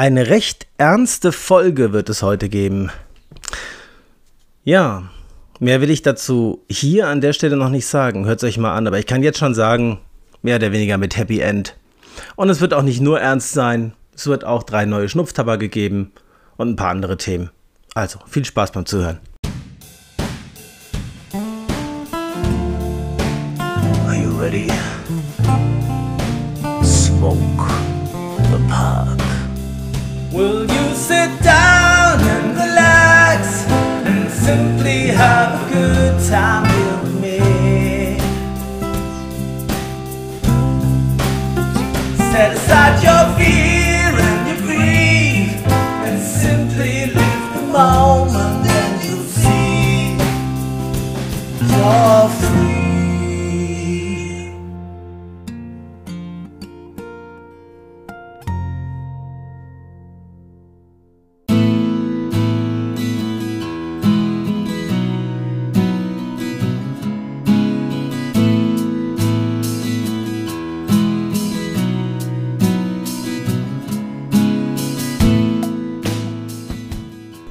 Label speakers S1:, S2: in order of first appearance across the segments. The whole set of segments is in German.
S1: Eine recht ernste Folge wird es heute geben. Ja, mehr will ich dazu hier an der Stelle noch nicht sagen. Hört es euch mal an, aber ich kann jetzt schon sagen, mehr oder weniger mit Happy End. Und es wird auch nicht nur ernst sein, es wird auch drei neue Schnupftabak gegeben und ein paar andere Themen. Also, viel Spaß beim Zuhören.
S2: Are you ready? Smoke
S3: simply have a good time with me? Set aside your fear and your greed and simply live the moment and you'll see you're free.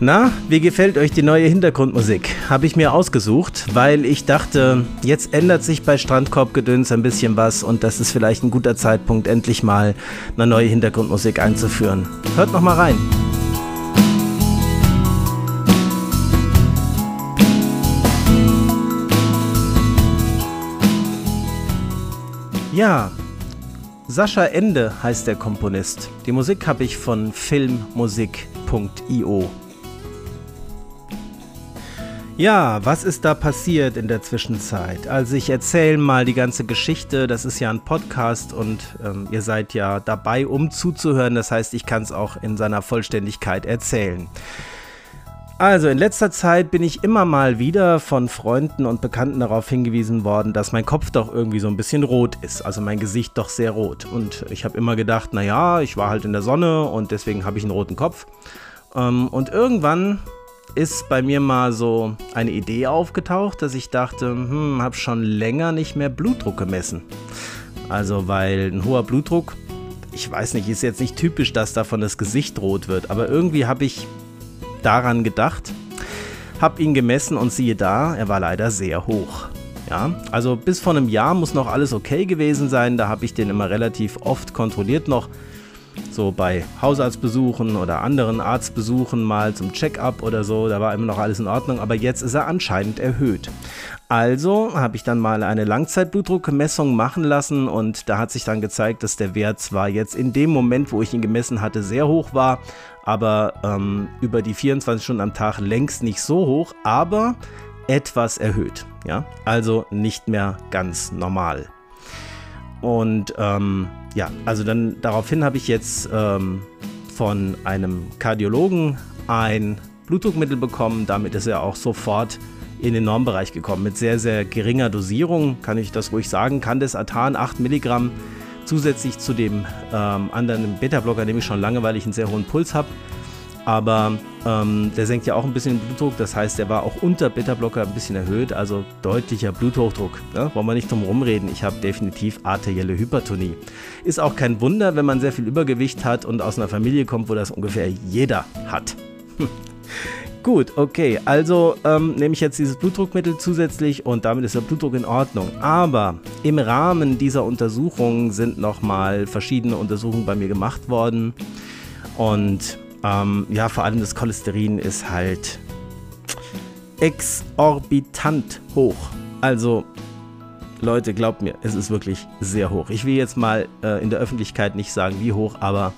S1: Na, wie gefällt euch die neue Hintergrundmusik? Habe ich mir ausgesucht, weil ich dachte, jetzt ändert sich bei Strandkorbgedöns ein bisschen was und das ist vielleicht ein guter Zeitpunkt, endlich mal eine neue Hintergrundmusik einzuführen. Hört noch mal rein. Ja, Sascha Ende heißt der Komponist. Die Musik habe ich von filmmusik.io. Ja, was ist da passiert in der Zwischenzeit? Also ich erzähle mal die ganze Geschichte. Das ist ja ein Podcast und ähm, ihr seid ja dabei, um zuzuhören. Das heißt, ich kann es auch in seiner Vollständigkeit erzählen. Also in letzter Zeit bin ich immer mal wieder von Freunden und Bekannten darauf hingewiesen worden, dass mein Kopf doch irgendwie so ein bisschen rot ist, also mein Gesicht doch sehr rot. Und ich habe immer gedacht, naja, ich war halt in der Sonne und deswegen habe ich einen roten Kopf. Ähm, und irgendwann ist bei mir mal so eine Idee aufgetaucht, dass ich dachte, hm, habe schon länger nicht mehr Blutdruck gemessen. Also weil ein hoher Blutdruck, ich weiß nicht, ist jetzt nicht typisch, dass davon das Gesicht rot wird, aber irgendwie habe ich daran gedacht, habe ihn gemessen und siehe da, er war leider sehr hoch. Ja, also bis vor einem Jahr muss noch alles okay gewesen sein. Da habe ich den immer relativ oft kontrolliert noch. So bei Hausarztbesuchen oder anderen Arztbesuchen mal zum Check-up oder so. Da war immer noch alles in Ordnung. Aber jetzt ist er anscheinend erhöht. Also habe ich dann mal eine Langzeitblutdruckmessung machen lassen und da hat sich dann gezeigt, dass der Wert zwar jetzt in dem Moment, wo ich ihn gemessen hatte, sehr hoch war, aber ähm, über die 24 Stunden am Tag längst nicht so hoch, aber etwas erhöht. Ja, also nicht mehr ganz normal. Und ähm, ja, also dann daraufhin habe ich jetzt ähm, von einem Kardiologen ein Blutdruckmittel bekommen. Damit ist er auch sofort in den Normbereich gekommen. Mit sehr, sehr geringer Dosierung, kann ich das ruhig sagen. Candesatan 8 Milligramm zusätzlich zu dem ähm, anderen Beta-Blocker nehme ich schon lange, weil ich einen sehr hohen Puls habe. Aber ähm, der senkt ja auch ein bisschen den Blutdruck, das heißt, der war auch unter Beta-Blocker ein bisschen erhöht, also deutlicher Bluthochdruck. Ne? Wollen wir nicht drum rumreden, ich habe definitiv arterielle Hypertonie. Ist auch kein Wunder, wenn man sehr viel Übergewicht hat und aus einer Familie kommt, wo das ungefähr jeder hat. Gut, okay, also ähm, nehme ich jetzt dieses Blutdruckmittel zusätzlich und damit ist der Blutdruck in Ordnung. Aber im Rahmen dieser Untersuchungen sind nochmal verschiedene Untersuchungen bei mir gemacht worden. Und ähm, ja, vor allem das Cholesterin ist halt exorbitant hoch. Also, Leute, glaubt mir, es ist wirklich sehr hoch. Ich will jetzt mal äh, in der Öffentlichkeit nicht sagen, wie hoch, aber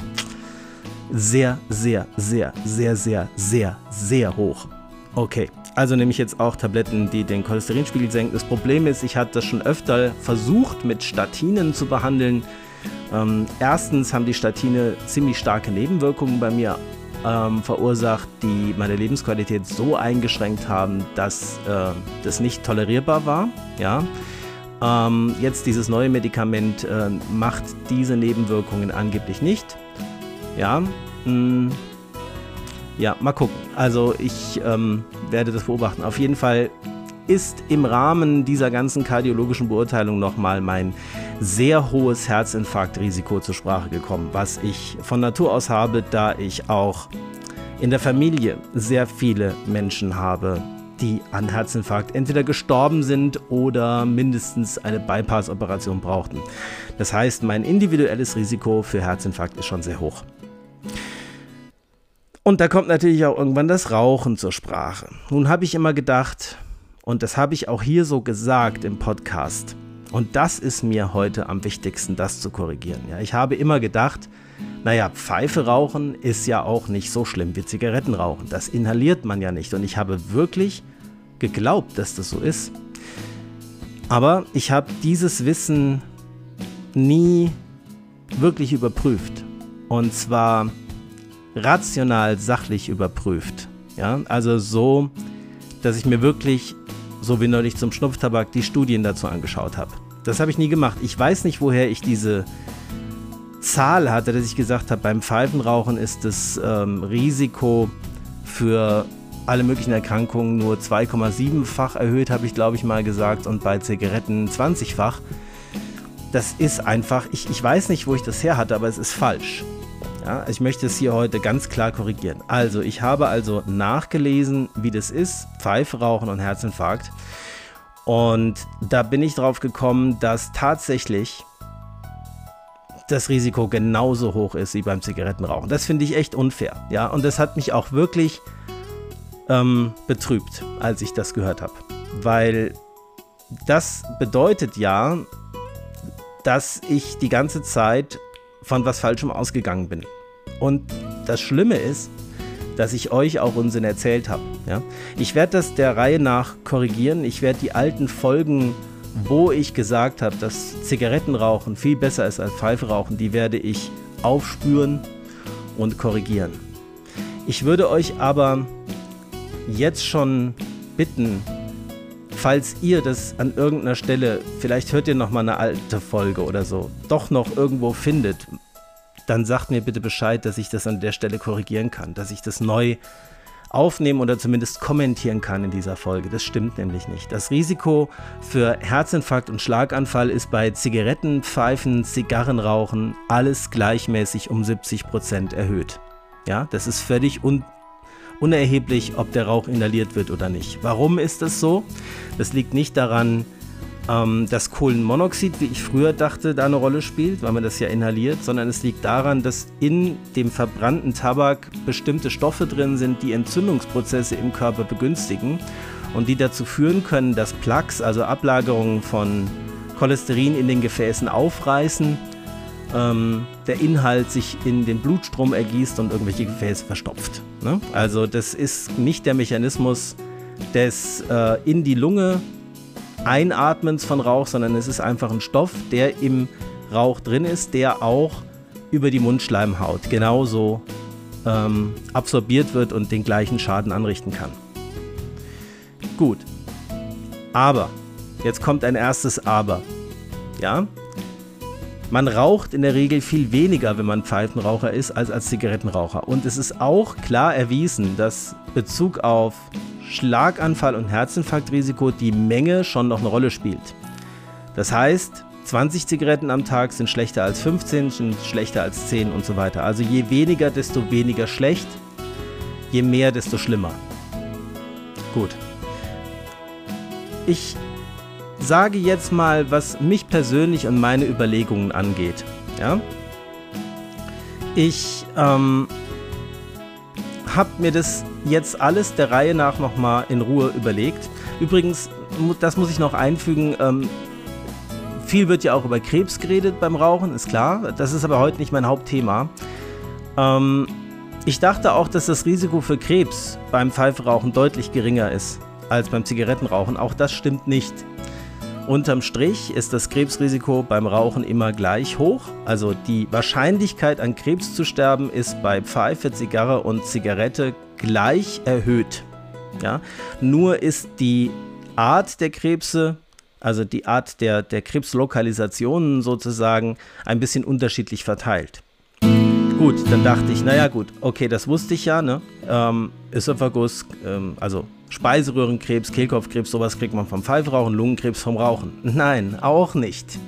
S1: sehr, sehr, sehr, sehr, sehr, sehr, sehr hoch. Okay, also nehme ich jetzt auch Tabletten, die den Cholesterinspiegel senken. Das Problem ist, ich hatte das schon öfter versucht, mit Statinen zu behandeln. Ähm, erstens haben die Statine ziemlich starke Nebenwirkungen bei mir ähm, verursacht, die meine Lebensqualität so eingeschränkt haben, dass äh, das nicht tolerierbar war. Ja. Ähm, jetzt dieses neue Medikament äh, macht diese Nebenwirkungen angeblich nicht. Ja, mh, ja, mal gucken. Also ich ähm, werde das beobachten. Auf jeden Fall ist im Rahmen dieser ganzen kardiologischen Beurteilung nochmal mein sehr hohes Herzinfarktrisiko zur Sprache gekommen, was ich von Natur aus habe, da ich auch in der Familie sehr viele Menschen habe, die an Herzinfarkt entweder gestorben sind oder mindestens eine Bypass-Operation brauchten. Das heißt, mein individuelles Risiko für Herzinfarkt ist schon sehr hoch. Und da kommt natürlich auch irgendwann das Rauchen zur Sprache. Nun habe ich immer gedacht, und das habe ich auch hier so gesagt im Podcast, und das ist mir heute am wichtigsten, das zu korrigieren. Ja, ich habe immer gedacht, naja, Pfeife rauchen ist ja auch nicht so schlimm wie Zigaretten rauchen. Das inhaliert man ja nicht. Und ich habe wirklich geglaubt, dass das so ist. Aber ich habe dieses Wissen nie wirklich überprüft. Und zwar rational, sachlich überprüft. Ja, also so, dass ich mir wirklich so wie neulich zum Schnupftabak, die Studien dazu angeschaut habe. Das habe ich nie gemacht. Ich weiß nicht, woher ich diese Zahl hatte, dass ich gesagt habe, beim Pfeifenrauchen ist das ähm, Risiko für alle möglichen Erkrankungen nur 2,7-fach erhöht, habe ich glaube ich mal gesagt, und bei Zigaretten 20-fach. Das ist einfach, ich, ich weiß nicht, wo ich das her hatte, aber es ist falsch. Ja, ich möchte es hier heute ganz klar korrigieren. Also, ich habe also nachgelesen, wie das ist, Pfeife rauchen und Herzinfarkt. Und da bin ich drauf gekommen, dass tatsächlich das Risiko genauso hoch ist wie beim Zigarettenrauchen. Das finde ich echt unfair. Ja, und das hat mich auch wirklich ähm, betrübt, als ich das gehört habe. Weil das bedeutet ja, dass ich die ganze Zeit von was Falschem ausgegangen bin. Und das Schlimme ist, dass ich euch auch Unsinn erzählt habe. Ja? Ich werde das der Reihe nach korrigieren. Ich werde die alten Folgen, wo ich gesagt habe, dass Zigarettenrauchen viel besser ist als Pfeife rauchen, die werde ich aufspüren und korrigieren. Ich würde euch aber jetzt schon bitten, falls ihr das an irgendeiner Stelle, vielleicht hört ihr noch mal eine alte Folge oder so, doch noch irgendwo findet, dann sagt mir bitte Bescheid, dass ich das an der Stelle korrigieren kann, dass ich das neu aufnehmen oder zumindest kommentieren kann in dieser Folge. Das stimmt nämlich nicht. Das Risiko für Herzinfarkt und Schlaganfall ist bei Zigaretten, Pfeifen, Zigarrenrauchen alles gleichmäßig um 70 Prozent erhöht. Ja, das ist völlig un unerheblich, ob der Rauch inhaliert wird oder nicht. Warum ist das so? Das liegt nicht daran, ähm, dass Kohlenmonoxid, wie ich früher dachte, da eine Rolle spielt, weil man das ja inhaliert, sondern es liegt daran, dass in dem verbrannten Tabak bestimmte Stoffe drin sind, die Entzündungsprozesse im Körper begünstigen und die dazu führen können, dass Plaques, also Ablagerungen von Cholesterin in den Gefäßen aufreißen ähm, der Inhalt sich in den Blutstrom ergießt und irgendwelche Gefäße verstopft. Ne? Also das ist nicht der Mechanismus des äh, in die Lunge Einatmens von Rauch, sondern es ist einfach ein Stoff, der im Rauch drin ist, der auch über die Mundschleimhaut genauso ähm, absorbiert wird und den gleichen Schaden anrichten kann. Gut. Aber, jetzt kommt ein erstes Aber. Ja, man raucht in der Regel viel weniger, wenn man Pfeifenraucher ist, als als Zigarettenraucher. Und es ist auch klar erwiesen, dass Bezug auf Schlaganfall und Herzinfarktrisiko die Menge schon noch eine Rolle spielt. Das heißt, 20 Zigaretten am Tag sind schlechter als 15, sind schlechter als 10 und so weiter. Also je weniger, desto weniger schlecht, je mehr, desto schlimmer. Gut. Ich sage jetzt mal, was mich persönlich und meine Überlegungen angeht. Ja? Ich ähm, habe mir das jetzt alles der Reihe nach nochmal in Ruhe überlegt. Übrigens, das muss ich noch einfügen, ähm, viel wird ja auch über Krebs geredet beim Rauchen, ist klar. Das ist aber heute nicht mein Hauptthema. Ähm, ich dachte auch, dass das Risiko für Krebs beim Pfeiferauchen deutlich geringer ist als beim Zigarettenrauchen. Auch das stimmt nicht. Unterm Strich ist das Krebsrisiko beim Rauchen immer gleich hoch. Also die Wahrscheinlichkeit an Krebs zu sterben ist bei Pfeife, Zigarre und Zigarette gleich erhöht. Ja? Nur ist die Art der Krebse, also die Art der, der Krebslokalisationen sozusagen, ein bisschen unterschiedlich verteilt. Gut, dann dachte ich, naja gut, okay, das wusste ich ja, ne? Ähm, Ösophagus, ähm, also Speiseröhrenkrebs, Kehlkopfkrebs, sowas kriegt man vom Pfeifrauchen, Lungenkrebs vom Rauchen. Nein, auch nicht.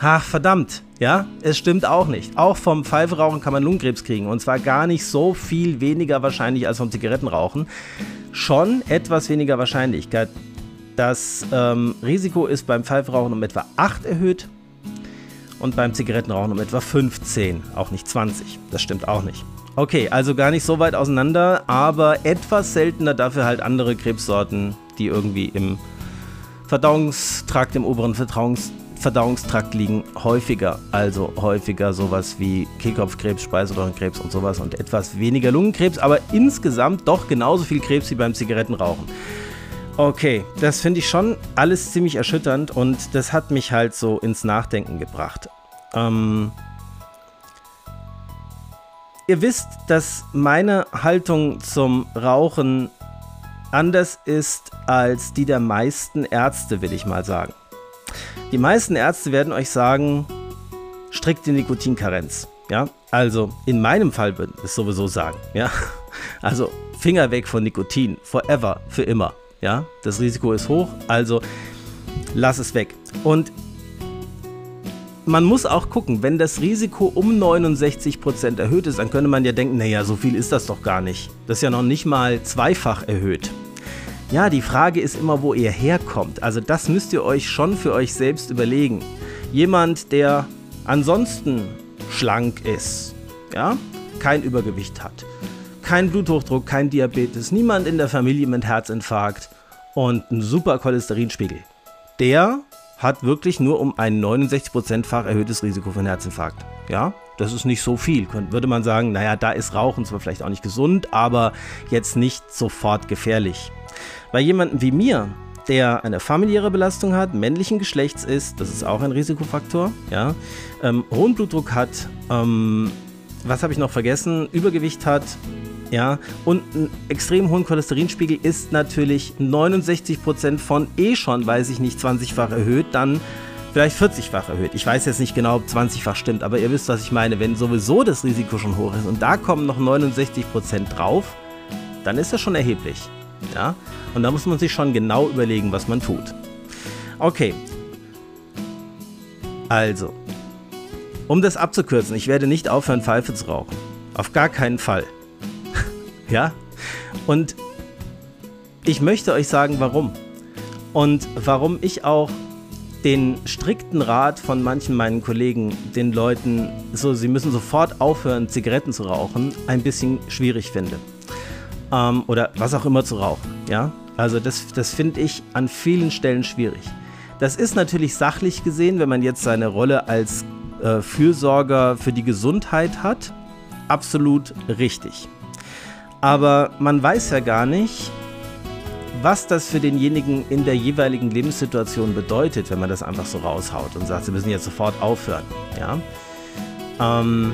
S1: Ach, verdammt, ja, es stimmt auch nicht. Auch vom Pfeiferauchen kann man Lungenkrebs kriegen und zwar gar nicht so viel weniger wahrscheinlich als vom Zigarettenrauchen. Schon etwas weniger Wahrscheinlichkeit. Das ähm, Risiko ist beim Pfeiferauchen um etwa 8 erhöht und beim Zigarettenrauchen um etwa 15, auch nicht 20. Das stimmt auch nicht. Okay, also gar nicht so weit auseinander, aber etwas seltener dafür halt andere Krebssorten, die irgendwie im Verdauungstrakt, im oberen Verdauungs Verdauungstrakt liegen, häufiger. Also häufiger sowas wie Kehlkopfkrebs, Speiseröhrenkrebs und sowas und etwas weniger Lungenkrebs, aber insgesamt doch genauso viel Krebs wie beim Zigarettenrauchen. Okay, das finde ich schon alles ziemlich erschütternd und das hat mich halt so ins Nachdenken gebracht. Ähm, Ihr wisst, dass meine Haltung zum Rauchen anders ist als die der meisten Ärzte, will ich mal sagen. Die meisten Ärzte werden euch sagen, strikte Nikotinkarenz. Ja, also in meinem Fall würde ich es sowieso sagen. Ja, also Finger weg von Nikotin, forever, für immer. Ja, das Risiko ist hoch, also lass es weg. Und man muss auch gucken, wenn das Risiko um 69% erhöht ist, dann könnte man ja denken, naja, so viel ist das doch gar nicht. Das ist ja noch nicht mal zweifach erhöht. Ja, die Frage ist immer, wo ihr herkommt. Also das müsst ihr euch schon für euch selbst überlegen. Jemand, der ansonsten schlank ist, ja, kein Übergewicht hat, kein Bluthochdruck, kein Diabetes, niemand in der Familie mit Herzinfarkt und einen super Cholesterinspiegel, der hat wirklich nur um ein 69%-fach erhöhtes Risiko für einen Herzinfarkt. Ja, das ist nicht so viel. Würde man sagen, naja, da ist Rauchen zwar vielleicht auch nicht gesund, aber jetzt nicht sofort gefährlich. Bei jemandem wie mir, der eine familiäre Belastung hat, männlichen Geschlechts ist, das ist auch ein Risikofaktor, ja, ähm, hohen Blutdruck hat, ähm, was habe ich noch vergessen, Übergewicht hat, ja, und einen extrem hohen Cholesterinspiegel ist natürlich 69% von eh schon, weiß ich nicht, 20-fach erhöht, dann vielleicht 40-fach erhöht. Ich weiß jetzt nicht genau, ob 20-fach stimmt, aber ihr wisst, was ich meine. Wenn sowieso das Risiko schon hoch ist und da kommen noch 69% drauf, dann ist das schon erheblich. Ja? Und da muss man sich schon genau überlegen, was man tut. Okay. Also, um das abzukürzen, ich werde nicht aufhören, Pfeife zu rauchen. Auf gar keinen Fall. Ja? Und ich möchte euch sagen, warum. Und warum ich auch den strikten Rat von manchen meinen Kollegen, den Leuten, so sie müssen sofort aufhören, Zigaretten zu rauchen, ein bisschen schwierig finde. Ähm, oder was auch immer zu rauchen. Ja? Also das, das finde ich an vielen Stellen schwierig. Das ist natürlich sachlich gesehen, wenn man jetzt seine Rolle als äh, Fürsorger für die Gesundheit hat, absolut richtig. Aber man weiß ja gar nicht, was das für denjenigen in der jeweiligen Lebenssituation bedeutet, wenn man das einfach so raushaut und sagt, sie müssen jetzt sofort aufhören. Ja? Ähm,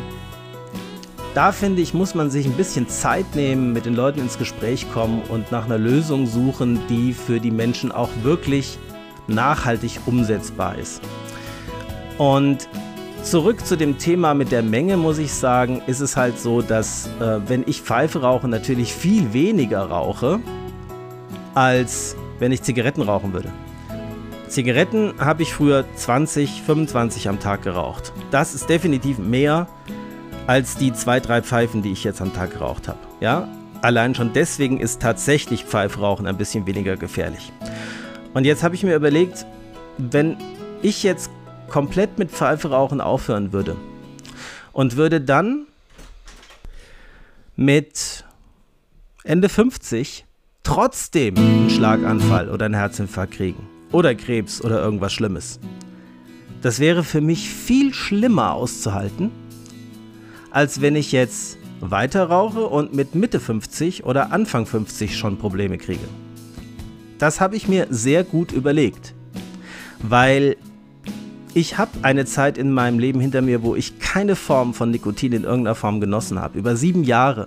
S1: da finde ich, muss man sich ein bisschen Zeit nehmen, mit den Leuten ins Gespräch kommen und nach einer Lösung suchen, die für die Menschen auch wirklich nachhaltig umsetzbar ist. Und Zurück zu dem Thema mit der Menge muss ich sagen, ist es halt so, dass äh, wenn ich Pfeife rauche, natürlich viel weniger rauche, als wenn ich Zigaretten rauchen würde. Zigaretten habe ich früher 20, 25 am Tag geraucht. Das ist definitiv mehr als die zwei, drei Pfeifen, die ich jetzt am Tag geraucht habe. Ja, allein schon deswegen ist tatsächlich Pfeifrauchen ein bisschen weniger gefährlich. Und jetzt habe ich mir überlegt, wenn ich jetzt komplett mit Pfeife rauchen aufhören würde und würde dann mit Ende 50 trotzdem einen Schlaganfall oder einen Herzinfarkt kriegen oder Krebs oder irgendwas Schlimmes. Das wäre für mich viel schlimmer auszuhalten, als wenn ich jetzt weiter rauche und mit Mitte 50 oder Anfang 50 schon Probleme kriege. Das habe ich mir sehr gut überlegt, weil ich habe eine Zeit in meinem Leben hinter mir, wo ich keine Form von Nikotin in irgendeiner Form genossen habe. Über sieben Jahre.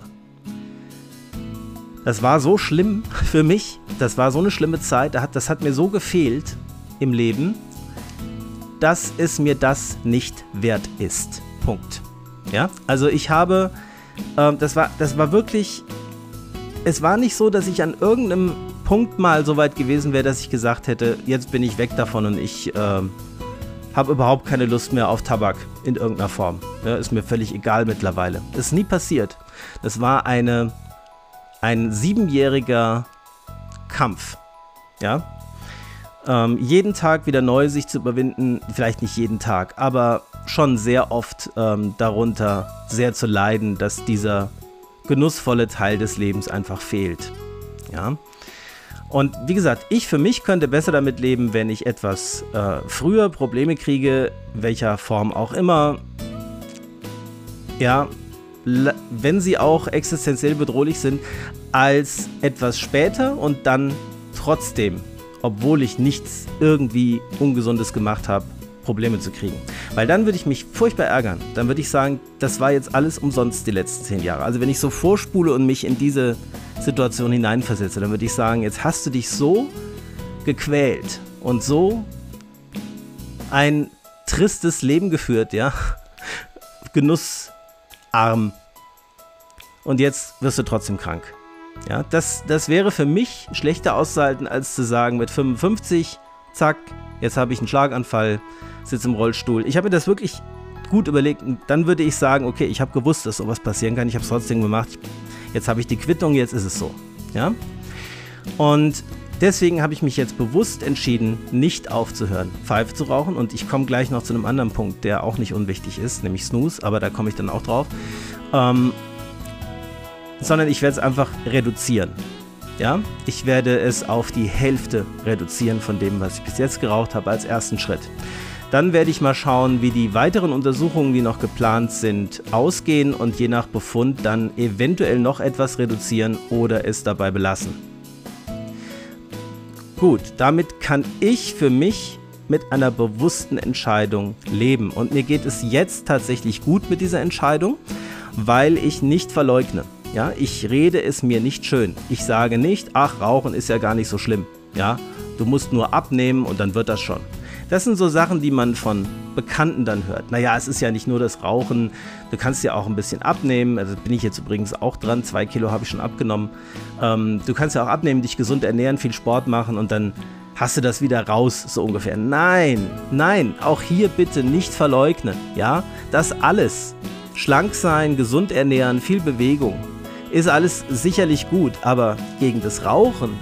S1: Das war so schlimm für mich. Das war so eine schlimme Zeit. Das hat mir so gefehlt im Leben, dass es mir das nicht wert ist. Punkt. Ja, also ich habe, äh, das war, das war wirklich, es war nicht so, dass ich an irgendeinem Punkt mal so weit gewesen wäre, dass ich gesagt hätte, jetzt bin ich weg davon und ich äh, habe überhaupt keine Lust mehr auf Tabak in irgendeiner Form. Ja, ist mir völlig egal mittlerweile. Ist nie passiert. Das war eine, ein siebenjähriger Kampf. Ja. Ähm, jeden Tag wieder neu sich zu überwinden, vielleicht nicht jeden Tag, aber schon sehr oft ähm, darunter sehr zu leiden, dass dieser genussvolle Teil des Lebens einfach fehlt. Ja. Und wie gesagt, ich für mich könnte besser damit leben, wenn ich etwas äh, früher Probleme kriege, welcher Form auch immer. Ja, wenn sie auch existenziell bedrohlich sind, als etwas später und dann trotzdem, obwohl ich nichts irgendwie Ungesundes gemacht habe, Probleme zu kriegen. Weil dann würde ich mich furchtbar ärgern. Dann würde ich sagen, das war jetzt alles umsonst die letzten zehn Jahre. Also wenn ich so vorspule und mich in diese Situation hineinversetze, dann würde ich sagen, jetzt hast du dich so gequält und so ein tristes Leben geführt, ja. Genussarm. Und jetzt wirst du trotzdem krank. Ja, das, das wäre für mich schlechter auszuhalten, als zu sagen, mit 55, zack, jetzt habe ich einen Schlaganfall, sitze im Rollstuhl. Ich habe mir das wirklich gut überlegt und dann würde ich sagen, okay, ich habe gewusst, dass sowas passieren kann, ich habe es trotzdem gemacht. Jetzt habe ich die Quittung, jetzt ist es so. Ja? Und deswegen habe ich mich jetzt bewusst entschieden, nicht aufzuhören, Pfeife zu rauchen. Und ich komme gleich noch zu einem anderen Punkt, der auch nicht unwichtig ist, nämlich Snooze, aber da komme ich dann auch drauf. Ähm, sondern ich werde es einfach reduzieren. Ja, ich werde es auf die Hälfte reduzieren von dem, was ich bis jetzt geraucht habe, als ersten Schritt. Dann werde ich mal schauen, wie die weiteren Untersuchungen, die noch geplant sind, ausgehen und je nach Befund dann eventuell noch etwas reduzieren oder es dabei belassen. Gut, damit kann ich für mich mit einer bewussten Entscheidung leben. Und mir geht es jetzt tatsächlich gut mit dieser Entscheidung, weil ich nicht verleugne. Ja, ich rede es mir nicht schön. Ich sage nicht, ach, Rauchen ist ja gar nicht so schlimm. Ja, du musst nur abnehmen und dann wird das schon. Das sind so Sachen, die man von Bekannten dann hört. Naja, es ist ja nicht nur das Rauchen, du kannst ja auch ein bisschen abnehmen. Also bin ich jetzt übrigens auch dran, zwei Kilo habe ich schon abgenommen. Ähm, du kannst ja auch abnehmen, dich gesund ernähren, viel Sport machen und dann hast du das wieder raus, so ungefähr. Nein, nein, auch hier bitte nicht verleugnen. Ja, das alles. Schlank sein, gesund ernähren, viel Bewegung. Ist alles sicherlich gut, aber gegen das Rauchen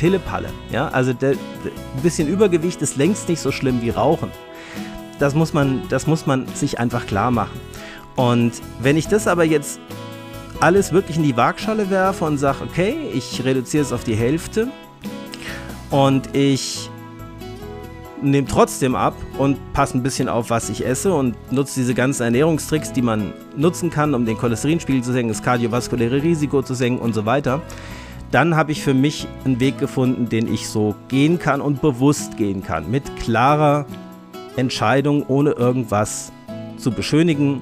S1: Pillepalle. Ja? Also der, ein bisschen Übergewicht ist längst nicht so schlimm wie Rauchen. Das muss, man, das muss man sich einfach klar machen. Und wenn ich das aber jetzt alles wirklich in die Waagschale werfe und sage, okay, ich reduziere es auf die Hälfte und ich nehme trotzdem ab und passe ein bisschen auf, was ich esse und nutze diese ganzen Ernährungstricks, die man nutzen kann, um den Cholesterinspiegel zu senken, das kardiovaskuläre Risiko zu senken und so weiter, dann habe ich für mich einen Weg gefunden, den ich so gehen kann und bewusst gehen kann. Mit klarer Entscheidung, ohne irgendwas zu beschönigen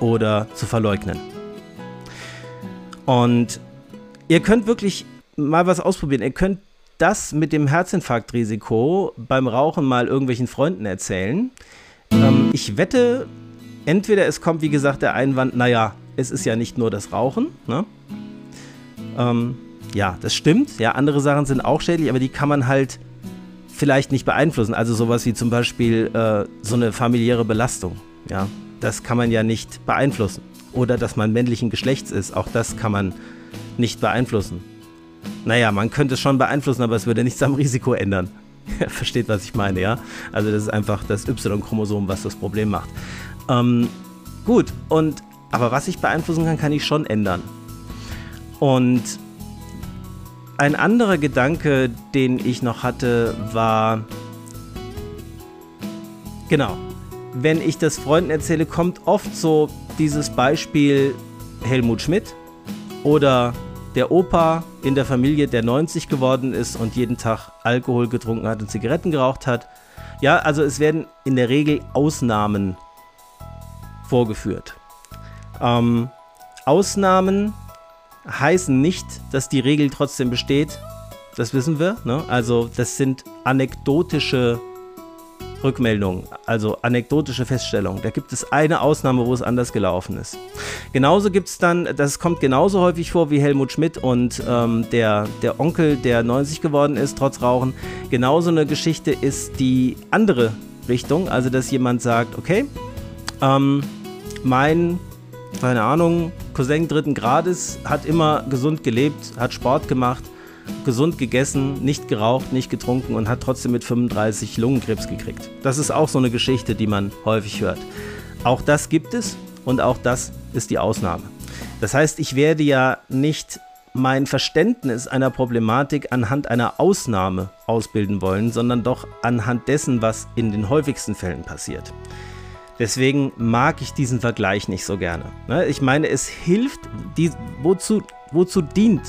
S1: oder zu verleugnen. Und ihr könnt wirklich mal was ausprobieren. Ihr könnt das mit dem Herzinfarktrisiko beim Rauchen mal irgendwelchen Freunden erzählen. Ähm, ich wette, entweder es kommt, wie gesagt, der Einwand, naja, es ist ja nicht nur das Rauchen. Ne? Ähm, ja, das stimmt. Ja, andere Sachen sind auch schädlich, aber die kann man halt vielleicht nicht beeinflussen. Also sowas wie zum Beispiel äh, so eine familiäre Belastung. Ja, das kann man ja nicht beeinflussen. Oder dass man männlichen Geschlechts ist, auch das kann man nicht beeinflussen. Naja, man könnte es schon beeinflussen, aber es würde nichts am Risiko ändern. Versteht, was ich meine, ja? Also das ist einfach das Y-Chromosom, was das Problem macht. Ähm, gut, und aber was ich beeinflussen kann, kann ich schon ändern. Und ein anderer Gedanke, den ich noch hatte, war, genau, wenn ich das Freunden erzähle, kommt oft so dieses Beispiel Helmut Schmidt oder der Opa in der Familie, der 90 geworden ist und jeden Tag Alkohol getrunken hat und Zigaretten geraucht hat. Ja, also es werden in der Regel Ausnahmen vorgeführt. Ähm, Ausnahmen heißen nicht, dass die Regel trotzdem besteht. Das wissen wir. Ne? Also das sind anekdotische Rückmeldungen, also anekdotische Feststellungen. Da gibt es eine Ausnahme, wo es anders gelaufen ist. Genauso gibt es dann, das kommt genauso häufig vor wie Helmut Schmidt und ähm, der, der Onkel, der 90 geworden ist, trotz Rauchen. Genauso eine Geschichte ist die andere Richtung, also dass jemand sagt, okay, ähm, mein, keine Ahnung, Cousin dritten Grades hat immer gesund gelebt, hat Sport gemacht gesund gegessen, nicht geraucht, nicht getrunken und hat trotzdem mit 35 Lungenkrebs gekriegt. Das ist auch so eine Geschichte, die man häufig hört. Auch das gibt es und auch das ist die Ausnahme. Das heißt, ich werde ja nicht mein Verständnis einer Problematik anhand einer Ausnahme ausbilden wollen, sondern doch anhand dessen, was in den häufigsten Fällen passiert. Deswegen mag ich diesen Vergleich nicht so gerne. Ne, ich meine, es hilft, die, wozu, wozu dient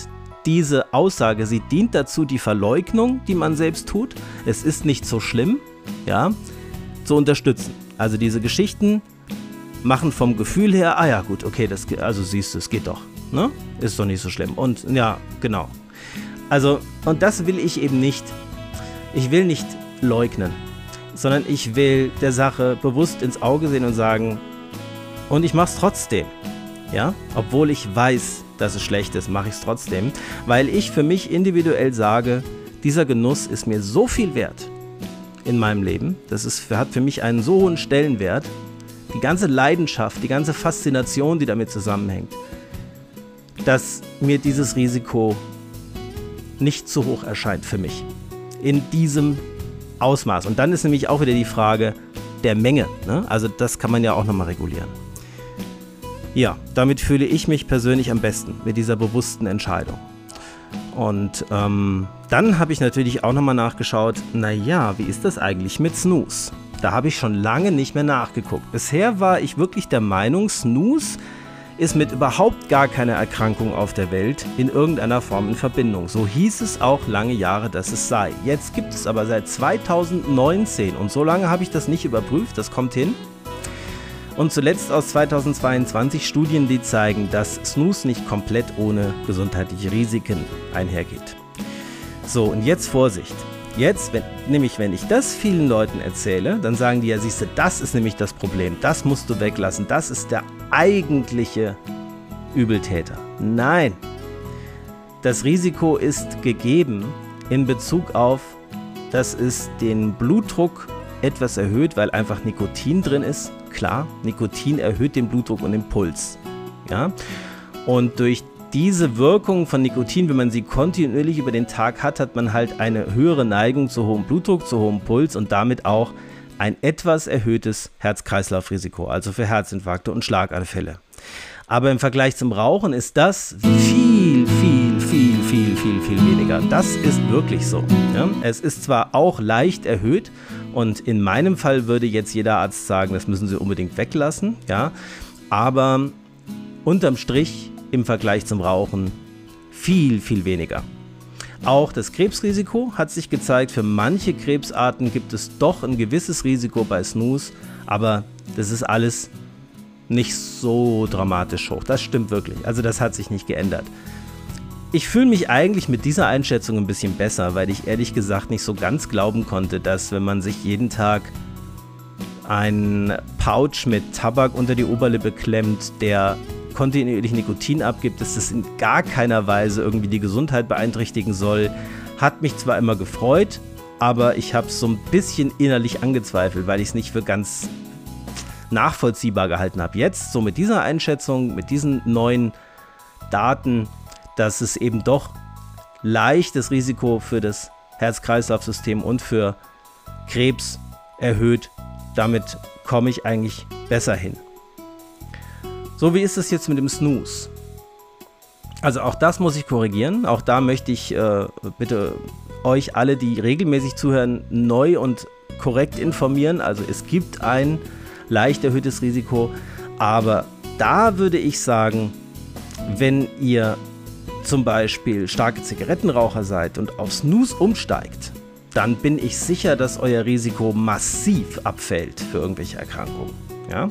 S1: diese Aussage, sie dient dazu, die Verleugnung, die man selbst tut, es ist nicht so schlimm, ja, zu unterstützen. Also diese Geschichten machen vom Gefühl her, ah ja, gut, okay, das, also siehst du, es geht doch, ne? Ist doch nicht so schlimm. Und ja, genau. Also, und das will ich eben nicht. Ich will nicht leugnen, sondern ich will der Sache bewusst ins Auge sehen und sagen, und ich mach's trotzdem. Ja, obwohl ich weiß, dass es schlecht ist, mache ich es trotzdem, weil ich für mich individuell sage, dieser Genuss ist mir so viel wert in meinem Leben, das ist, hat für mich einen so hohen Stellenwert, die ganze Leidenschaft, die ganze Faszination, die damit zusammenhängt, dass mir dieses Risiko nicht zu hoch erscheint für mich. In diesem Ausmaß. Und dann ist nämlich auch wieder die Frage der Menge. Ne? Also das kann man ja auch nochmal regulieren. Ja, damit fühle ich mich persönlich am besten mit dieser bewussten Entscheidung. Und ähm, dann habe ich natürlich auch nochmal nachgeschaut, naja, wie ist das eigentlich mit Snooze? Da habe ich schon lange nicht mehr nachgeguckt. Bisher war ich wirklich der Meinung, Snooze ist mit überhaupt gar keiner Erkrankung auf der Welt in irgendeiner Form in Verbindung. So hieß es auch lange Jahre, dass es sei. Jetzt gibt es aber seit 2019 und so lange habe ich das nicht überprüft, das kommt hin, und zuletzt aus 2022 Studien, die zeigen, dass Snooze nicht komplett ohne gesundheitliche Risiken einhergeht. So, und jetzt Vorsicht. Jetzt, wenn, nämlich wenn ich das vielen Leuten erzähle, dann sagen die ja, siehst du, das ist nämlich das Problem, das musst du weglassen, das ist der eigentliche Übeltäter. Nein, das Risiko ist gegeben in Bezug auf, dass es den Blutdruck etwas erhöht, weil einfach Nikotin drin ist. Klar, Nikotin erhöht den Blutdruck und den Puls. Ja? Und durch diese Wirkung von Nikotin, wenn man sie kontinuierlich über den Tag hat, hat man halt eine höhere Neigung zu hohem Blutdruck, zu hohem Puls und damit auch ein etwas erhöhtes Herz-Kreislauf-Risiko, also für Herzinfarkte und Schlaganfälle. Aber im Vergleich zum Rauchen ist das viel, viel, viel, viel, viel, viel weniger. Das ist wirklich so. Ja? Es ist zwar auch leicht erhöht und in meinem Fall würde jetzt jeder Arzt sagen, das müssen Sie unbedingt weglassen, ja, aber unterm Strich im Vergleich zum Rauchen viel, viel weniger. Auch das Krebsrisiko hat sich gezeigt, für manche Krebsarten gibt es doch ein gewisses Risiko bei Snooze, aber das ist alles nicht so dramatisch hoch. Das stimmt wirklich. Also das hat sich nicht geändert. Ich fühle mich eigentlich mit dieser Einschätzung ein bisschen besser, weil ich ehrlich gesagt nicht so ganz glauben konnte, dass wenn man sich jeden Tag einen Pouch mit Tabak unter die Oberlippe klemmt, der kontinuierlich Nikotin abgibt, dass das in gar keiner Weise irgendwie die Gesundheit beeinträchtigen soll. Hat mich zwar immer gefreut, aber ich habe es so ein bisschen innerlich angezweifelt, weil ich es nicht für ganz nachvollziehbar gehalten habe. Jetzt, so mit dieser Einschätzung, mit diesen neuen Daten, dass es eben doch leicht das Risiko für das Herz-Kreislauf-System und für Krebs erhöht. Damit komme ich eigentlich besser hin. So, wie ist es jetzt mit dem Snooze? Also auch das muss ich korrigieren. Auch da möchte ich äh, bitte euch alle, die regelmäßig zuhören, neu und korrekt informieren. Also es gibt ein leicht erhöhtes Risiko, aber da würde ich sagen, wenn ihr zum Beispiel starke Zigarettenraucher seid und auf Snooze umsteigt, dann bin ich sicher, dass euer Risiko massiv abfällt für irgendwelche Erkrankungen. Ja?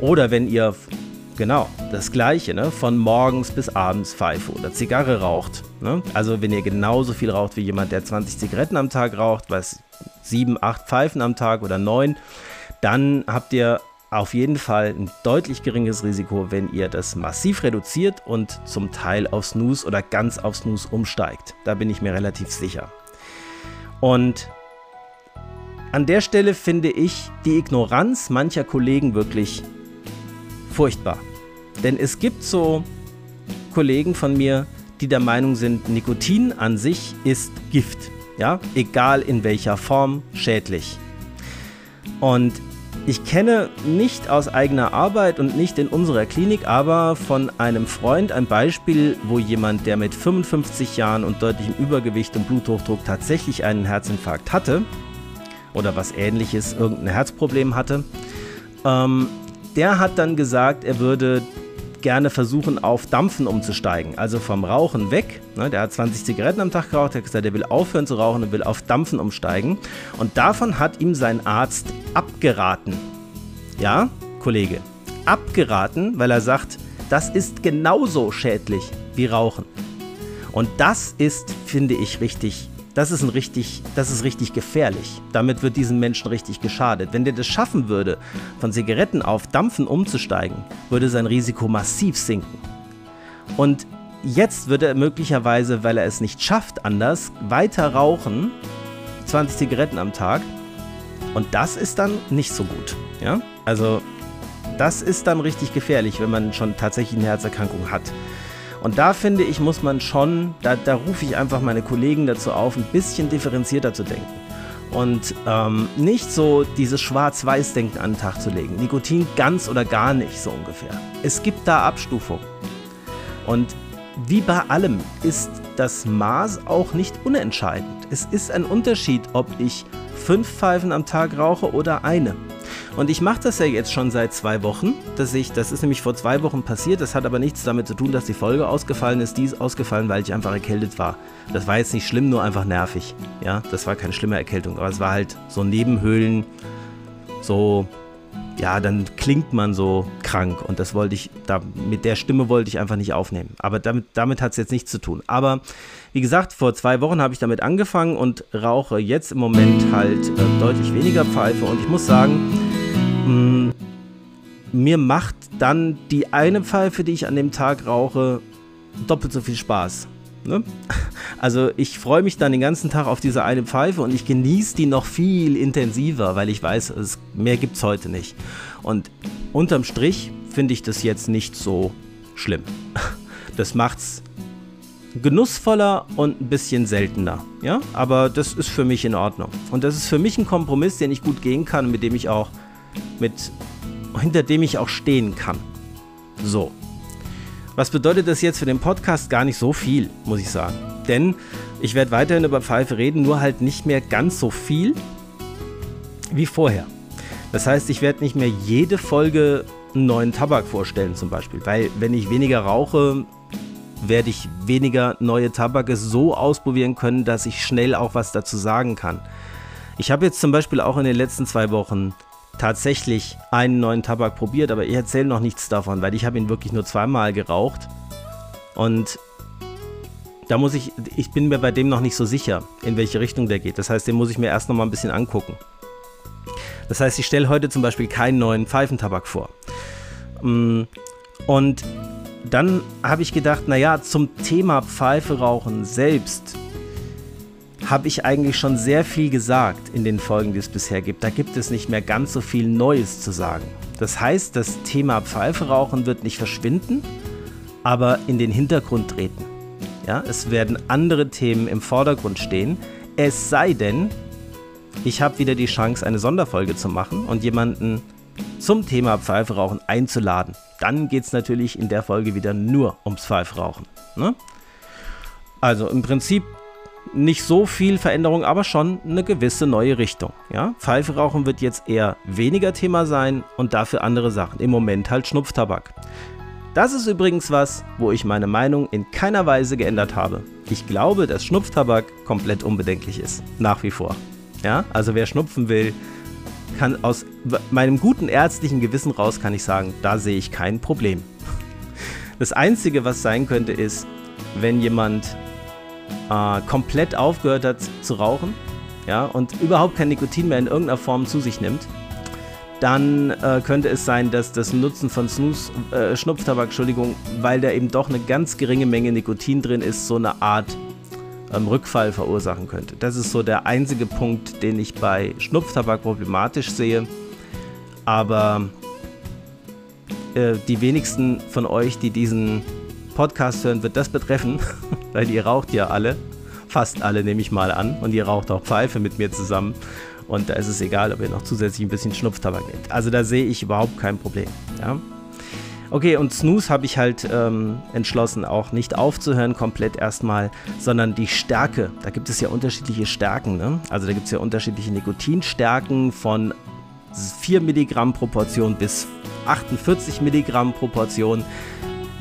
S1: Oder wenn ihr genau, das gleiche, ne? Von morgens bis abends Pfeife oder Zigarre raucht. Ne? Also wenn ihr genauso viel raucht wie jemand, der 20 Zigaretten am Tag raucht, was sieben, acht Pfeifen am Tag oder neun, dann habt ihr auf jeden Fall ein deutlich geringes Risiko, wenn ihr das massiv reduziert und zum Teil auf Snooze oder ganz auf Snooze umsteigt. Da bin ich mir relativ sicher. Und an der Stelle finde ich die Ignoranz mancher Kollegen wirklich furchtbar. Denn es gibt so Kollegen von mir, die der Meinung sind, Nikotin an sich ist Gift. Ja, egal in welcher Form, schädlich. Und ich kenne nicht aus eigener Arbeit und nicht in unserer Klinik, aber von einem Freund ein Beispiel, wo jemand, der mit 55 Jahren und deutlichem Übergewicht und Bluthochdruck tatsächlich einen Herzinfarkt hatte oder was ähnliches, irgendein Herzproblem hatte, ähm, der hat dann gesagt, er würde gerne versuchen, auf Dampfen umzusteigen. Also vom Rauchen weg. Ne, der hat 20 Zigaretten am Tag geraucht, er hat gesagt, er will aufhören zu rauchen und will auf Dampfen umsteigen. Und davon hat ihm sein Arzt abgeraten. Ja, Kollege, abgeraten, weil er sagt, das ist genauso schädlich wie Rauchen. Und das ist, finde ich, richtig das ist, ein richtig, das ist richtig gefährlich. Damit wird diesen Menschen richtig geschadet. Wenn der das schaffen würde, von Zigaretten auf Dampfen umzusteigen, würde sein Risiko massiv sinken. Und jetzt wird er möglicherweise, weil er es nicht schafft, anders weiter rauchen, 20 Zigaretten am Tag. Und das ist dann nicht so gut. Ja? Also, das ist dann richtig gefährlich, wenn man schon tatsächlich eine Herzerkrankung hat. Und da finde ich, muss man schon, da, da rufe ich einfach meine Kollegen dazu auf, ein bisschen differenzierter zu denken. Und ähm, nicht so dieses Schwarz-Weiß-Denken an den Tag zu legen. Nikotin ganz oder gar nicht, so ungefähr. Es gibt da Abstufungen. Und wie bei allem ist das Maß auch nicht unentscheidend. Es ist ein Unterschied, ob ich fünf Pfeifen am Tag rauche oder eine. Und ich mache das ja jetzt schon seit zwei Wochen, dass ich, das ist nämlich vor zwei Wochen passiert, das hat aber nichts damit zu tun, dass die Folge ausgefallen ist. Die ist ausgefallen, weil ich einfach erkältet war. Das war jetzt nicht schlimm, nur einfach nervig. Ja, das war keine schlimme Erkältung, aber es war halt so Nebenhöhlen, so, ja, dann klingt man so krank und das wollte ich, da, mit der Stimme wollte ich einfach nicht aufnehmen. Aber damit, damit hat es jetzt nichts zu tun. Aber wie gesagt, vor zwei Wochen habe ich damit angefangen und rauche jetzt im Moment halt äh, deutlich weniger Pfeife und ich muss sagen, mh, mm, mir macht dann die eine Pfeife, die ich an dem Tag rauche, doppelt so viel Spaß. Ne? Also ich freue mich dann den ganzen Tag auf diese eine Pfeife und ich genieße die noch viel intensiver, weil ich weiß, es, mehr gibt es heute nicht. Und unterm Strich finde ich das jetzt nicht so schlimm. Das macht's genussvoller und ein bisschen seltener. Ja, aber das ist für mich in Ordnung. Und das ist für mich ein Kompromiss, den ich gut gehen kann, mit dem ich auch mit hinter dem ich auch stehen kann. So. Was bedeutet das jetzt für den Podcast? Gar nicht so viel, muss ich sagen. Denn ich werde weiterhin über Pfeife reden, nur halt nicht mehr ganz so viel wie vorher. Das heißt, ich werde nicht mehr jede Folge einen neuen Tabak vorstellen zum Beispiel, weil wenn ich weniger rauche, werde ich weniger neue Tabake so ausprobieren können, dass ich schnell auch was dazu sagen kann. Ich habe jetzt zum Beispiel auch in den letzten zwei Wochen tatsächlich einen neuen Tabak probiert, aber ich erzähle noch nichts davon, weil ich habe ihn wirklich nur zweimal geraucht. Und da muss ich, ich bin mir bei dem noch nicht so sicher, in welche Richtung der geht. Das heißt, den muss ich mir erst noch mal ein bisschen angucken. Das heißt, ich stelle heute zum Beispiel keinen neuen Pfeifentabak vor. Mm, und dann habe ich gedacht, naja, zum Thema Pfeife rauchen selbst habe ich eigentlich schon sehr viel gesagt in den Folgen, die es bisher gibt. Da gibt es nicht mehr ganz so viel Neues zu sagen. Das heißt, das Thema Pfeife rauchen wird nicht verschwinden, aber in den Hintergrund treten. Ja, es werden andere Themen im Vordergrund stehen. Es sei denn, ich habe wieder die Chance, eine Sonderfolge zu machen und jemanden zum Thema Pfeife rauchen einzuladen. Dann geht es natürlich in der Folge wieder nur ums Pfeifrauchen. Ne? Also im Prinzip nicht so viel Veränderung, aber schon eine gewisse neue Richtung. Ja? Pfeife rauchen wird jetzt eher weniger Thema sein und dafür andere Sachen. Im Moment halt Schnupftabak. Das ist übrigens was, wo ich meine Meinung in keiner Weise geändert habe. Ich glaube, dass Schnupftabak komplett unbedenklich ist. Nach wie vor. Ja? Also wer schnupfen will, kann aus meinem guten ärztlichen Gewissen raus kann ich sagen, da sehe ich kein Problem. Das Einzige, was sein könnte, ist, wenn jemand äh, komplett aufgehört hat zu rauchen ja, und überhaupt kein Nikotin mehr in irgendeiner Form zu sich nimmt, dann äh, könnte es sein, dass das Nutzen von Snus, äh, Schnupftabak, Entschuldigung, weil da eben doch eine ganz geringe Menge Nikotin drin ist, so eine Art ähm, Rückfall verursachen könnte. Das ist so der einzige Punkt, den ich bei Schnupftabak problematisch sehe. Aber äh, die wenigsten von euch, die diesen Podcast hören, wird das betreffen, weil ihr raucht ja alle. Fast alle nehme ich mal an. Und ihr raucht auch Pfeife mit mir zusammen. Und da ist es egal, ob ihr noch zusätzlich ein bisschen Schnupftabak nehmt. Also da sehe ich überhaupt kein Problem. Ja? Okay, und Snooze habe ich halt ähm, entschlossen, auch nicht aufzuhören komplett erstmal, sondern die Stärke. Da gibt es ja unterschiedliche Stärken. Ne? Also da gibt es ja unterschiedliche Nikotinstärken von 4 Milligramm Proportion bis 48 Milligramm Proportion.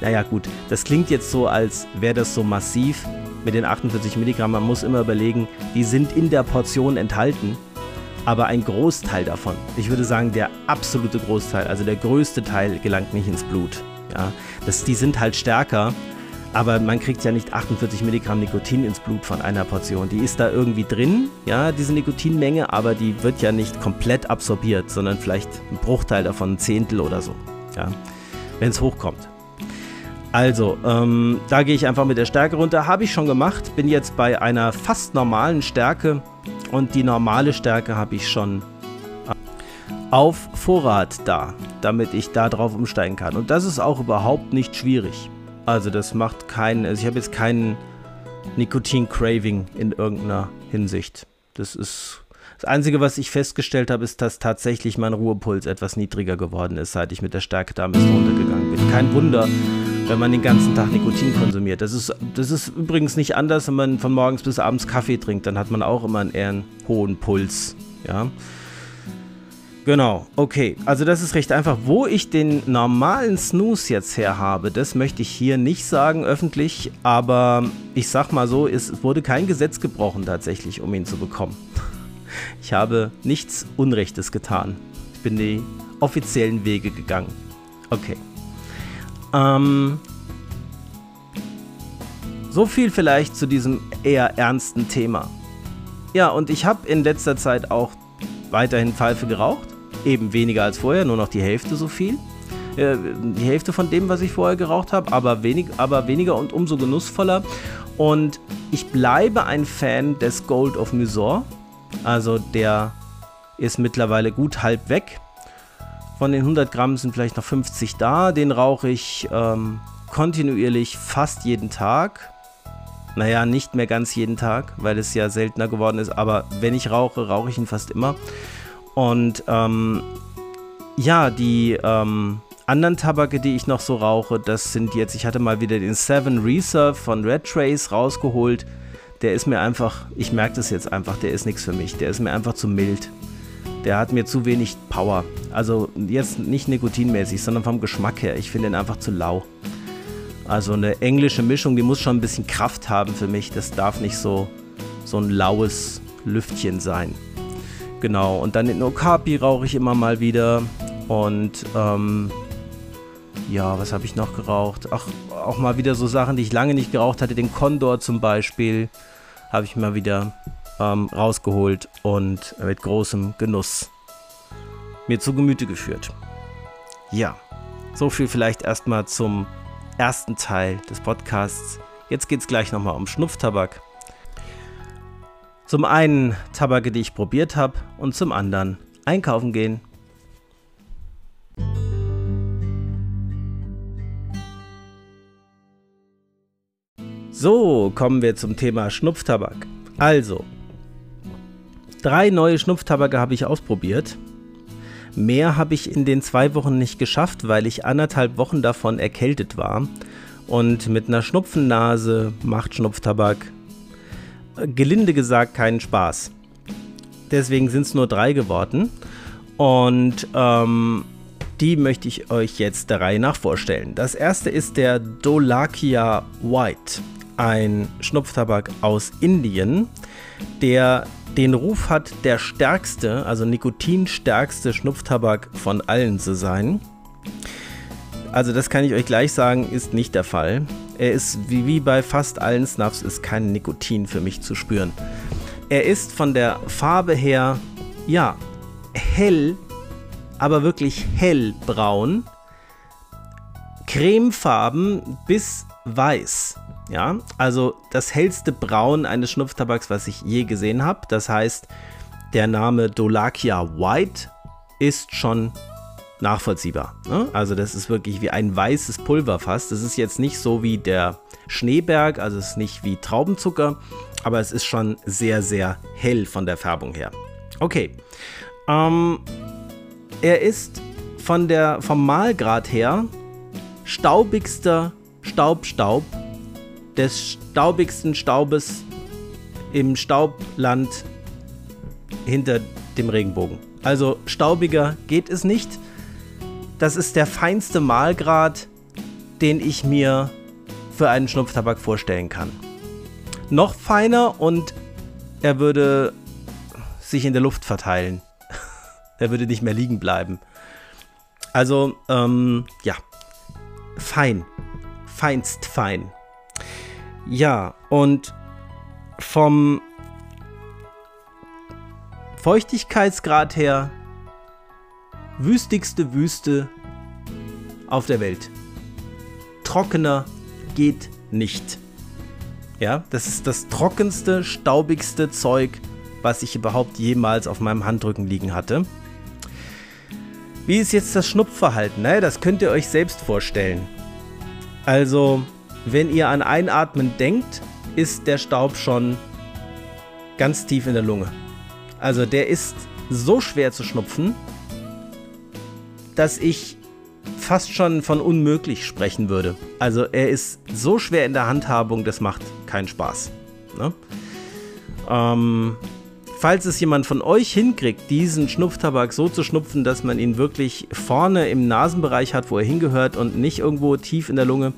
S1: Naja gut, das klingt jetzt so, als wäre das so massiv mit den 48 Milligramm. Man muss immer überlegen, die sind in der Portion enthalten aber ein Großteil davon, ich würde sagen der absolute Großteil, also der größte Teil gelangt nicht ins Blut. Ja, das, die sind halt stärker, aber man kriegt ja nicht 48 Milligramm Nikotin ins Blut von einer Portion. Die ist da irgendwie drin, ja, diese Nikotinmenge, aber die wird ja nicht komplett absorbiert, sondern vielleicht ein Bruchteil davon, ein Zehntel oder so, ja, wenn es hochkommt. Also, ähm, da gehe ich einfach mit der Stärke runter. Habe ich schon gemacht. Bin jetzt bei einer fast normalen Stärke. Und die normale Stärke habe ich schon äh, auf Vorrat da, damit ich da drauf umsteigen kann. Und das ist auch überhaupt nicht schwierig. Also das macht keinen, also ich habe jetzt keinen Nikotin-Craving in irgendeiner Hinsicht. Das ist das Einzige, was ich festgestellt habe, ist, dass tatsächlich mein Ruhepuls etwas niedriger geworden ist, seit ich mit der Stärke da ein bisschen runtergegangen bin. Kein Wunder, wenn man den ganzen Tag Nikotin konsumiert. Das ist, das ist übrigens nicht anders, wenn man von morgens bis abends Kaffee trinkt. Dann hat man auch immer einen eher hohen Puls. Ja. Genau, okay. Also das ist recht einfach. Wo ich den normalen Snooze jetzt her habe, das möchte ich hier nicht sagen öffentlich, aber ich sag mal so, es wurde kein Gesetz gebrochen tatsächlich, um ihn zu bekommen. Ich habe nichts Unrechtes getan. Ich bin die offiziellen Wege gegangen. Okay. Ähm, so viel vielleicht zu diesem eher ernsten Thema. Ja, und ich habe in letzter Zeit auch weiterhin Pfeife geraucht. Eben weniger als vorher, nur noch die Hälfte so viel. Äh, die Hälfte von dem, was ich vorher geraucht habe, aber, wenig, aber weniger und umso genussvoller. Und ich bleibe ein Fan des Gold of Musor. Also der ist mittlerweile gut halb weg. Von den 100 Gramm sind vielleicht noch 50 da. Den rauche ich ähm, kontinuierlich fast jeden Tag. Naja, nicht mehr ganz jeden Tag, weil es ja seltener geworden ist. Aber wenn ich rauche, rauche ich ihn fast immer. Und ähm, ja, die ähm, anderen Tabake, die ich noch so rauche, das sind jetzt, ich hatte mal wieder den Seven Reserve von Red Trace rausgeholt. Der ist mir einfach, ich merke das jetzt einfach, der ist nichts für mich. Der ist mir einfach zu mild der hat mir zu wenig Power. Also jetzt nicht nikotinmäßig, sondern vom Geschmack her. Ich finde ihn einfach zu lau. Also eine englische Mischung, die muss schon ein bisschen Kraft haben für mich. Das darf nicht so, so ein laues Lüftchen sein. Genau, und dann den Okapi rauche ich immer mal wieder. Und ähm, ja, was habe ich noch geraucht? Ach, auch mal wieder so Sachen, die ich lange nicht geraucht hatte. Den Condor zum Beispiel habe ich mal wieder ähm, rausgeholt und mit großem Genuss mir zu Gemüte geführt. Ja, so viel vielleicht erstmal zum ersten Teil des Podcasts. Jetzt geht es gleich nochmal um Schnupftabak. Zum einen Tabake, die ich probiert habe und zum anderen einkaufen gehen. So, kommen wir zum Thema Schnupftabak. Also, Drei neue Schnupftabake habe ich ausprobiert. Mehr habe ich in den zwei Wochen nicht geschafft, weil ich anderthalb Wochen davon erkältet war. Und mit einer Schnupfennase macht Schnupftabak äh, gelinde gesagt keinen Spaß. Deswegen sind es nur drei geworden. Und ähm, die möchte ich euch jetzt der Reihe nach vorstellen. Das erste ist der Dolakia White, ein Schnupftabak aus Indien, der den Ruf hat, der stärkste, also nikotinstärkste Schnupftabak von allen zu sein. Also das kann ich euch gleich sagen, ist nicht der Fall. Er ist wie, wie bei fast allen Snuffs ist kein Nikotin für mich zu spüren. Er ist von der Farbe her, ja, hell, aber wirklich hellbraun. Cremefarben bis weiß. Ja, also das hellste Braun eines Schnupftabaks, was ich je gesehen habe. Das heißt, der Name Dolakia White ist schon nachvollziehbar. Ne? Also das ist wirklich wie ein weißes Pulver fast. Das ist jetzt nicht so wie der Schneeberg, also es ist nicht wie Traubenzucker, aber es ist schon sehr, sehr hell von der Färbung her. Okay. Ähm, er ist von der, vom Mahlgrad her staubigster Staubstaub des staubigsten Staubes im Staubland hinter dem Regenbogen. Also staubiger geht es nicht. Das ist der feinste Mahlgrad, den ich mir für einen Schnupftabak vorstellen kann. Noch feiner und er würde sich in der Luft verteilen. er würde nicht mehr liegen bleiben. Also, ähm, ja, fein. Feinst fein. Ja, und vom Feuchtigkeitsgrad her wüstigste Wüste auf der Welt. Trockener geht nicht. Ja, das ist das trockenste, staubigste Zeug, was ich überhaupt jemals auf meinem Handrücken liegen hatte. Wie ist jetzt das Schnupfverhalten? Naja, das könnt ihr euch selbst vorstellen. Also, wenn ihr an Einatmen denkt, ist der Staub schon ganz tief in der Lunge. Also der ist so schwer zu schnupfen, dass ich fast schon von unmöglich sprechen würde. Also er ist so schwer in der Handhabung, das macht keinen Spaß. Ne? Ähm, falls es jemand von euch hinkriegt, diesen Schnupftabak so zu schnupfen, dass man ihn wirklich vorne im Nasenbereich hat, wo er hingehört und nicht irgendwo tief in der Lunge,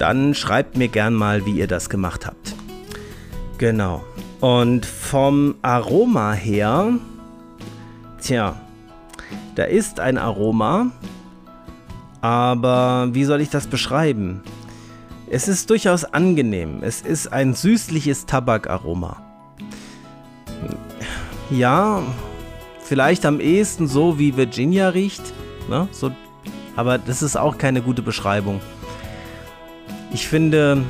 S1: dann schreibt mir gern mal, wie ihr das gemacht habt. Genau. Und vom Aroma her, tja, da ist ein Aroma, aber wie soll ich das beschreiben? Es ist durchaus angenehm. Es ist ein süßliches Tabakaroma. Ja, vielleicht am ehesten so wie Virginia riecht, ne? so, aber das ist auch keine gute Beschreibung. Ich finde,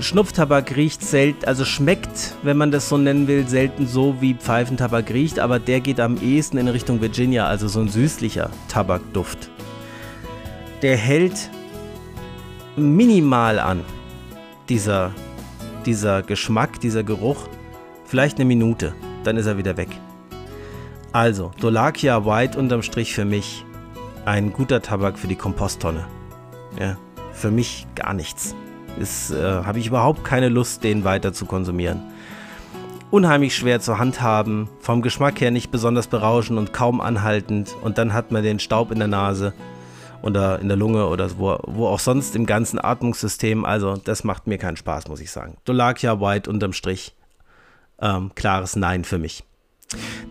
S1: Schnupftabak riecht selten, also schmeckt, wenn man das so nennen will, selten so wie Pfeifentabak riecht, aber der geht am ehesten in Richtung Virginia, also so ein süßlicher Tabakduft. Der hält minimal an, dieser, dieser Geschmack, dieser Geruch, vielleicht eine Minute, dann ist er wieder weg. Also, Dolakia White unterm Strich für mich ein guter Tabak für die Komposttonne. Ja, für mich gar nichts. Äh, habe ich überhaupt keine Lust, den weiter zu konsumieren. Unheimlich schwer zu handhaben, vom Geschmack her nicht besonders berauschend und kaum anhaltend. Und dann hat man den Staub in der Nase oder in der Lunge oder wo, wo auch sonst im ganzen Atmungssystem. Also das macht mir keinen Spaß, muss ich sagen. Dolakia White unterm Strich. Ähm, klares Nein für mich.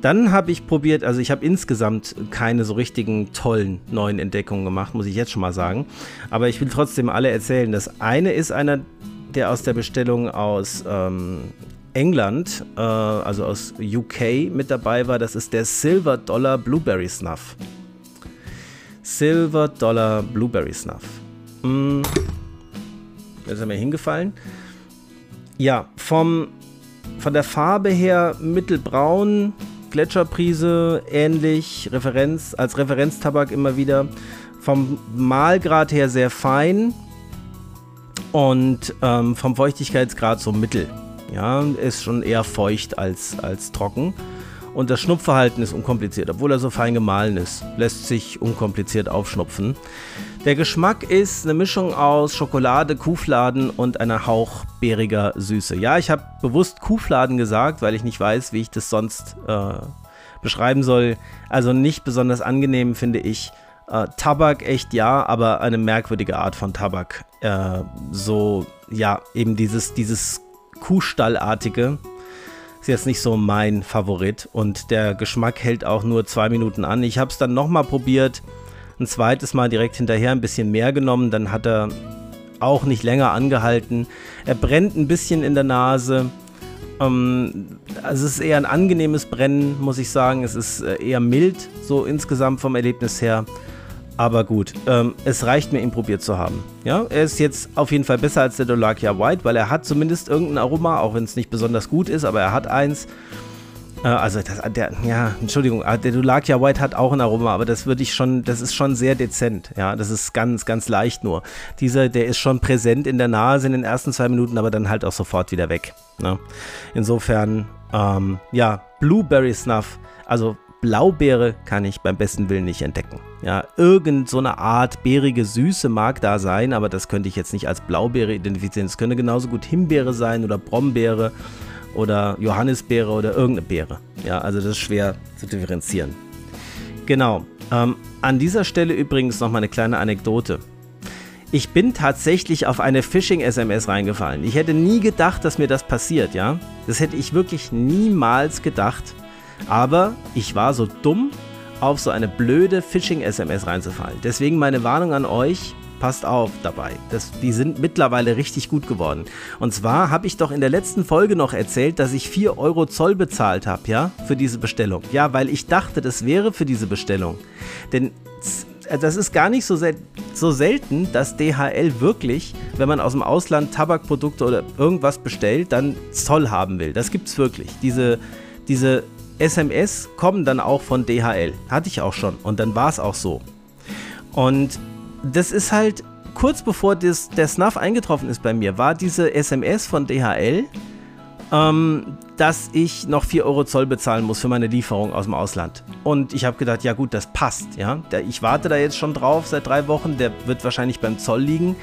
S1: Dann habe ich probiert, also ich habe insgesamt keine so richtigen tollen neuen Entdeckungen gemacht, muss ich jetzt schon mal sagen. Aber ich will trotzdem alle erzählen. Das eine ist einer, der aus der Bestellung aus ähm, England, äh, also aus UK mit dabei war. Das ist der Silver Dollar Blueberry Snuff. Silver Dollar Blueberry Snuff. Mm. Jetzt ist mir hingefallen. Ja, vom von der Farbe her mittelbraun, Gletscherprise ähnlich, Referenz, als Referenztabak immer wieder. Vom Mahlgrad her sehr fein und ähm, vom Feuchtigkeitsgrad so mittel. Ja, ist schon eher feucht als, als trocken. Und das Schnupfverhalten ist unkompliziert, obwohl er so fein gemahlen ist. Lässt sich unkompliziert aufschnupfen. Der Geschmack ist eine Mischung aus Schokolade, Kuhfladen und einer Hauch beeriger Süße. Ja, ich habe bewusst Kuhfladen gesagt, weil ich nicht weiß, wie ich das sonst äh, beschreiben soll. Also nicht besonders angenehm finde ich. Äh, Tabak echt ja, aber eine merkwürdige Art von Tabak. Äh, so, ja, eben dieses, dieses Kuhstallartige. Ist jetzt nicht so mein Favorit und der Geschmack hält auch nur zwei Minuten an. Ich habe es dann nochmal probiert, ein zweites Mal direkt hinterher ein bisschen mehr genommen, dann hat er auch nicht länger angehalten. Er brennt ein bisschen in der Nase. Ähm, also es ist eher ein angenehmes Brennen, muss ich sagen. Es ist äh, eher mild, so insgesamt vom Erlebnis her. Aber gut, ähm, es reicht mir, ihn probiert zu haben. Ja, er ist jetzt auf jeden Fall besser als der Dolakia White, weil er hat zumindest irgendein Aroma, auch wenn es nicht besonders gut ist, aber er hat eins. Äh, also das, der, ja, Entschuldigung, äh, der Dulakia White hat auch ein Aroma, aber das würde ich schon, das ist schon sehr dezent. Ja, das ist ganz, ganz leicht nur. Dieser, der ist schon präsent in der Nase in den ersten zwei Minuten, aber dann halt auch sofort wieder weg. Ne? Insofern, ähm, ja, Blueberry Snuff, also Blaubeere kann ich beim besten Willen nicht entdecken. Ja, irgend so eine Art beerige Süße mag da sein, aber das könnte ich jetzt nicht als Blaubeere identifizieren. Es könnte genauso gut Himbeere sein oder Brombeere oder Johannisbeere oder irgendeine Beere. Ja, also das ist schwer zu differenzieren. Genau. Ähm, an dieser Stelle übrigens noch mal eine kleine Anekdote. Ich bin tatsächlich auf eine Phishing-SMS reingefallen. Ich hätte nie gedacht, dass mir das passiert, ja. Das hätte ich wirklich niemals gedacht. Aber ich war so dumm, auf so eine blöde Phishing-SMS reinzufallen. Deswegen meine Warnung an euch, passt auf dabei. Das, die sind mittlerweile richtig gut geworden. Und zwar habe ich doch in der letzten Folge noch erzählt, dass ich 4 Euro Zoll bezahlt habe, ja, für diese Bestellung. Ja, weil ich dachte, das wäre für diese Bestellung. Denn das ist gar nicht so, sel so selten, dass DHL wirklich, wenn man aus dem Ausland Tabakprodukte oder irgendwas bestellt, dann Zoll haben will. Das gibt es wirklich. Diese, diese SMS kommen dann auch von DHL. Hatte ich auch schon. Und dann war es auch so. Und das ist halt kurz bevor das, der Snuff eingetroffen ist bei mir, war diese SMS von DHL, ähm, dass ich noch 4 Euro Zoll bezahlen muss für meine Lieferung aus dem Ausland. Und ich habe gedacht, ja gut, das passt. Ja? Ich warte da jetzt schon drauf seit drei Wochen, der wird wahrscheinlich beim Zoll liegen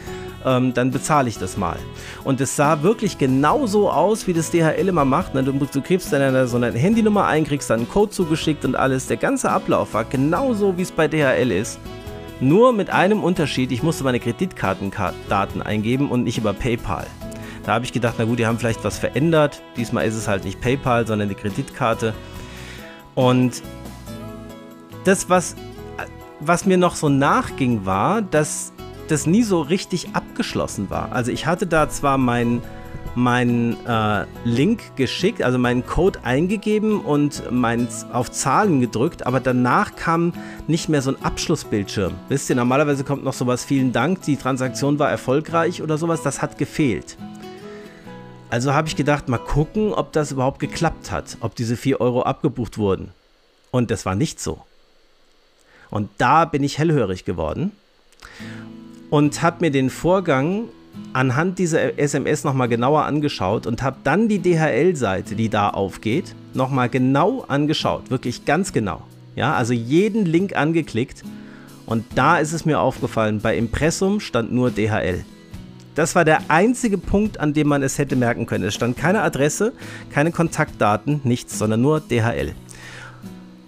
S1: ähm, dann bezahle ich das mal. Und es sah wirklich genauso aus, wie das DHL immer macht. Ne? Du, du kriegst dann so eine Handynummer ein, kriegst dann einen Code zugeschickt und alles. Der ganze Ablauf war genauso, wie es bei DHL ist. Nur mit einem Unterschied, ich musste meine Kreditkartendaten eingeben und nicht über PayPal. Da habe ich gedacht, na gut, die haben vielleicht was verändert. Diesmal ist es halt nicht PayPal, sondern die Kreditkarte. Und das, was, was mir noch so nachging, war, dass das nie so richtig abgeschlossen war. Also ich hatte da zwar meinen mein, äh, Link geschickt, also meinen Code eingegeben und mein, auf Zahlen gedrückt, aber danach kam nicht mehr so ein Abschlussbildschirm. Wisst ihr, normalerweise kommt noch sowas, vielen Dank, die Transaktion war erfolgreich oder sowas, das hat gefehlt. Also habe ich gedacht, mal gucken, ob das überhaupt geklappt hat, ob diese 4 Euro abgebucht wurden. Und das war nicht so. Und da bin ich hellhörig geworden und habe mir den Vorgang anhand dieser SMS nochmal genauer angeschaut und habe dann die DHL-Seite, die da aufgeht, nochmal genau angeschaut. Wirklich ganz genau. Ja, also jeden Link angeklickt. Und da ist es mir aufgefallen, bei Impressum stand nur DHL. Das war der einzige Punkt, an dem man es hätte merken können. Es stand keine Adresse, keine Kontaktdaten, nichts, sondern nur DHL.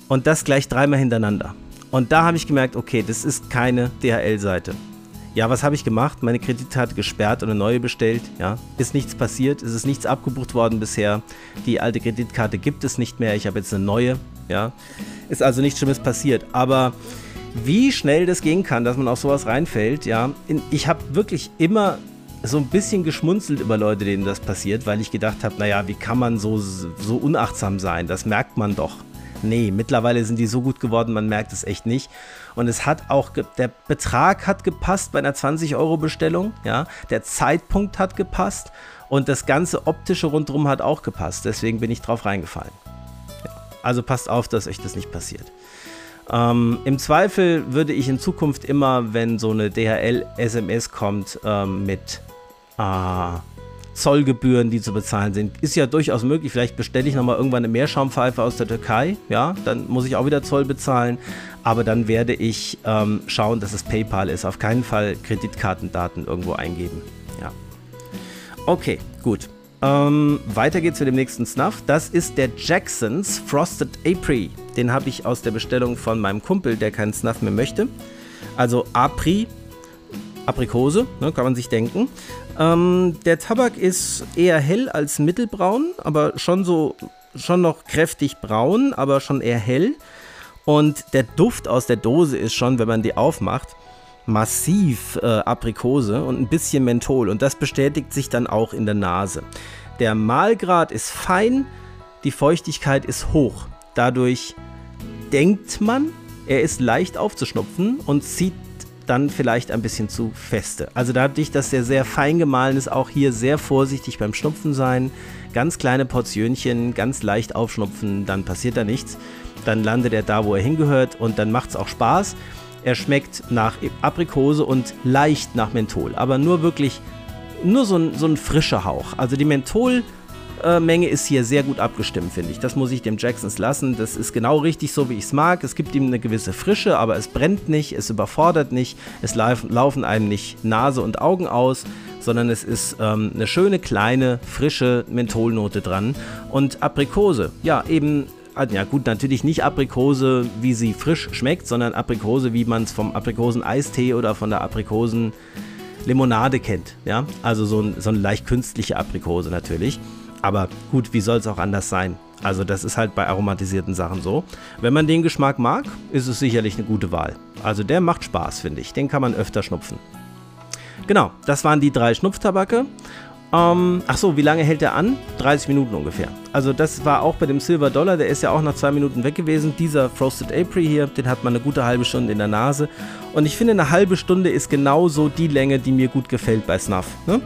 S1: Und das gleich dreimal hintereinander. Und da habe ich gemerkt, okay, das ist keine DHL-Seite. Ja, was habe ich gemacht? Meine Kreditkarte gesperrt und eine neue bestellt. Ja, ist nichts passiert, es ist nichts abgebucht worden bisher. Die alte Kreditkarte gibt es nicht mehr. Ich habe jetzt eine neue. Ja, ist also nichts Schlimmes passiert. Aber wie schnell das gehen kann, dass man auf sowas reinfällt, ja, ich habe wirklich immer so ein bisschen geschmunzelt über Leute, denen das passiert, weil ich gedacht habe, naja, wie kann man so, so unachtsam sein? Das merkt man doch. Nee, mittlerweile sind die so gut geworden, man merkt es echt nicht. Und es hat auch, der Betrag hat gepasst bei einer 20-Euro-Bestellung, ja. Der Zeitpunkt hat gepasst und das ganze optische rundherum hat auch gepasst. Deswegen bin ich drauf reingefallen. Ja. Also passt auf, dass euch das nicht passiert. Ähm, Im Zweifel würde ich in Zukunft immer, wenn so eine DHL-SMS kommt, ähm, mit äh, Zollgebühren, die zu bezahlen sind. Ist ja durchaus möglich. Vielleicht bestelle ich nochmal irgendwann eine Meerschaumpfeife aus der Türkei. Ja, dann muss ich auch wieder Zoll bezahlen. Aber dann werde ich ähm, schauen, dass es PayPal ist. Auf keinen Fall Kreditkartendaten irgendwo eingeben. Ja. Okay, gut. Ähm, weiter geht's mit dem nächsten Snuff. Das ist der Jacksons Frosted April. Den habe ich aus der Bestellung von meinem Kumpel, der keinen Snuff mehr möchte. Also April, Aprikose, ne, kann man sich denken. Ähm, der Tabak ist eher hell als mittelbraun, aber schon so schon noch kräftig braun, aber schon eher hell. Und der Duft aus der Dose ist schon, wenn man die aufmacht, massiv äh, Aprikose und ein bisschen Menthol. Und das bestätigt sich dann auch in der Nase. Der Mahlgrad ist fein, die Feuchtigkeit ist hoch. Dadurch denkt man, er ist leicht aufzuschnupfen und zieht dann vielleicht ein bisschen zu feste. Also dadurch, dass der sehr fein gemahlen ist, auch hier sehr vorsichtig beim Schnupfen sein. Ganz kleine Portionchen, ganz leicht aufschnupfen, dann passiert da nichts. Dann landet er da, wo er hingehört und dann macht es auch Spaß. Er schmeckt nach Aprikose und leicht nach Menthol, aber nur wirklich, nur so ein, so ein frischer Hauch. Also die Menthol- Menge ist hier sehr gut abgestimmt, finde ich. Das muss ich dem Jacksons lassen. Das ist genau richtig so, wie ich es mag. Es gibt ihm eine gewisse Frische, aber es brennt nicht, es überfordert nicht, es laufen einem nicht Nase und Augen aus, sondern es ist ähm, eine schöne, kleine, frische Mentholnote dran. Und Aprikose, ja, eben ja gut, natürlich nicht Aprikose, wie sie frisch schmeckt, sondern Aprikose, wie man es vom Aprikosen-Eistee oder von der Aprikosen-Limonade kennt. Ja? Also so, ein, so eine leicht künstliche Aprikose natürlich. Aber gut, wie soll es auch anders sein? Also das ist halt bei aromatisierten Sachen so. Wenn man den Geschmack mag, ist es sicherlich eine gute Wahl. Also der macht Spaß, finde ich. Den kann man öfter schnupfen. Genau, das waren die drei Schnupftabake. Ähm, ach so, wie lange hält der an? 30 Minuten ungefähr. Also das war auch bei dem Silver Dollar, der ist ja auch nach zwei Minuten weg gewesen. Dieser Frosted April hier, den hat man eine gute halbe Stunde in der Nase. Und ich finde, eine halbe Stunde ist genauso die Länge, die mir gut gefällt bei Snuff. Ne?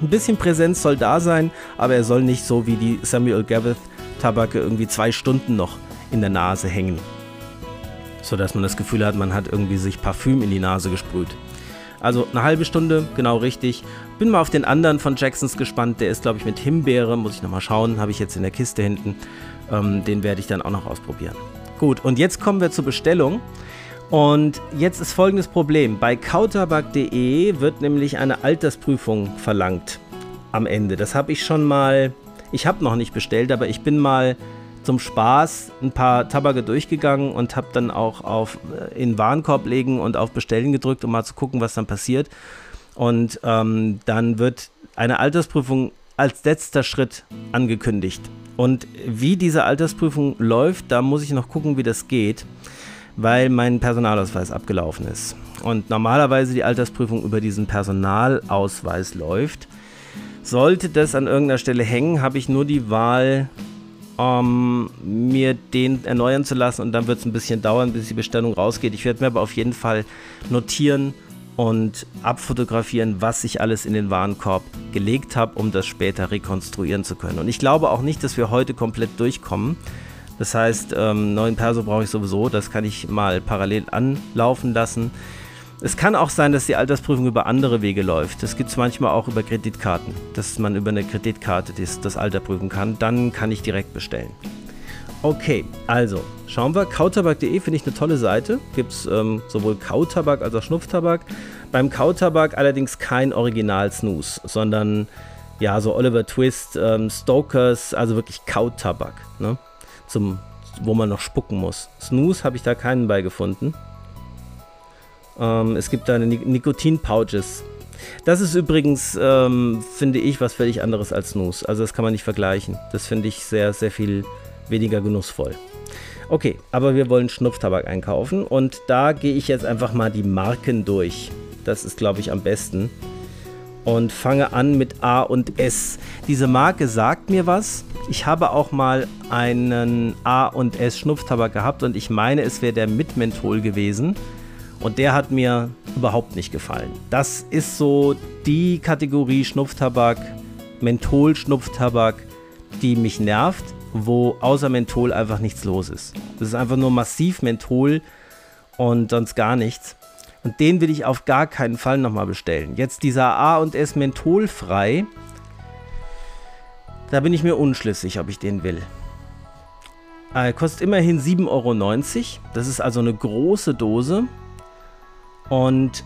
S1: Ein bisschen Präsenz soll da sein, aber er soll nicht so wie die Samuel Gavith Tabake irgendwie zwei Stunden noch in der Nase hängen. Sodass man das Gefühl hat, man hat irgendwie sich Parfüm in die Nase gesprüht. Also eine halbe Stunde, genau richtig. Bin mal auf den anderen von Jacksons gespannt. Der ist, glaube ich, mit Himbeere. Muss ich nochmal schauen. Habe ich jetzt in der Kiste hinten. Ähm, den werde ich dann auch noch ausprobieren. Gut, und jetzt kommen wir zur Bestellung. Und jetzt ist folgendes Problem. Bei kautabak.de wird nämlich eine Altersprüfung verlangt am Ende. Das habe ich schon mal, ich habe noch nicht bestellt, aber ich bin mal zum Spaß ein paar Tabake durchgegangen und habe dann auch auf äh, in Warenkorb legen und auf Bestellen gedrückt, um mal zu gucken, was dann passiert. Und ähm, dann wird eine Altersprüfung als letzter Schritt angekündigt. Und wie diese Altersprüfung läuft, da muss ich noch gucken, wie das geht, weil mein Personalausweis abgelaufen ist. Und normalerweise die Altersprüfung über diesen Personalausweis läuft. Sollte das an irgendeiner Stelle hängen, habe ich nur die Wahl, um, mir den erneuern zu lassen und dann wird es ein bisschen dauern, bis die Bestellung rausgeht. Ich werde mir aber auf jeden Fall notieren und abfotografieren, was ich alles in den Warenkorb gelegt habe, um das später rekonstruieren zu können. Und ich glaube auch nicht, dass wir heute komplett durchkommen. Das heißt, ähm, neuen Perso brauche ich sowieso, das kann ich mal parallel anlaufen lassen. Es kann auch sein, dass die Altersprüfung über andere Wege läuft. Das gibt es manchmal auch über Kreditkarten, dass man über eine Kreditkarte das, das Alter prüfen kann. Dann kann ich direkt bestellen. Okay, also schauen wir. Kautabak.de finde ich eine tolle Seite. Gibt es ähm, sowohl Kautabak als auch Schnupftabak. Beim Kautabak allerdings kein Original-Snooze, sondern ja, so Oliver Twist, ähm, Stokers, also wirklich Kautabak, ne? Zum, wo man noch spucken muss. Snooze habe ich da keinen bei gefunden. Ähm, es gibt da eine Nikotin-Pouches. Das ist übrigens, ähm, finde ich, was völlig anderes als Snooze. Also das kann man nicht vergleichen. Das finde ich sehr, sehr viel weniger genussvoll. Okay, aber wir wollen Schnupftabak einkaufen und da gehe ich jetzt einfach mal die Marken durch. Das ist, glaube ich, am besten. Und fange an mit A und S. Diese Marke sagt mir was. Ich habe auch mal einen A und S Schnupftabak gehabt und ich meine, es wäre der mit Menthol gewesen. Und der hat mir überhaupt nicht gefallen. Das ist so die Kategorie Schnupftabak, Menthol-Schnupftabak, die mich nervt, wo außer Menthol einfach nichts los ist. Das ist einfach nur massiv Menthol und sonst gar nichts. Und den will ich auf gar keinen Fall nochmal bestellen. Jetzt dieser A und S mentholfrei, da bin ich mir unschlüssig, ob ich den will. Er kostet immerhin 7,90 Euro. Das ist also eine große Dose. Und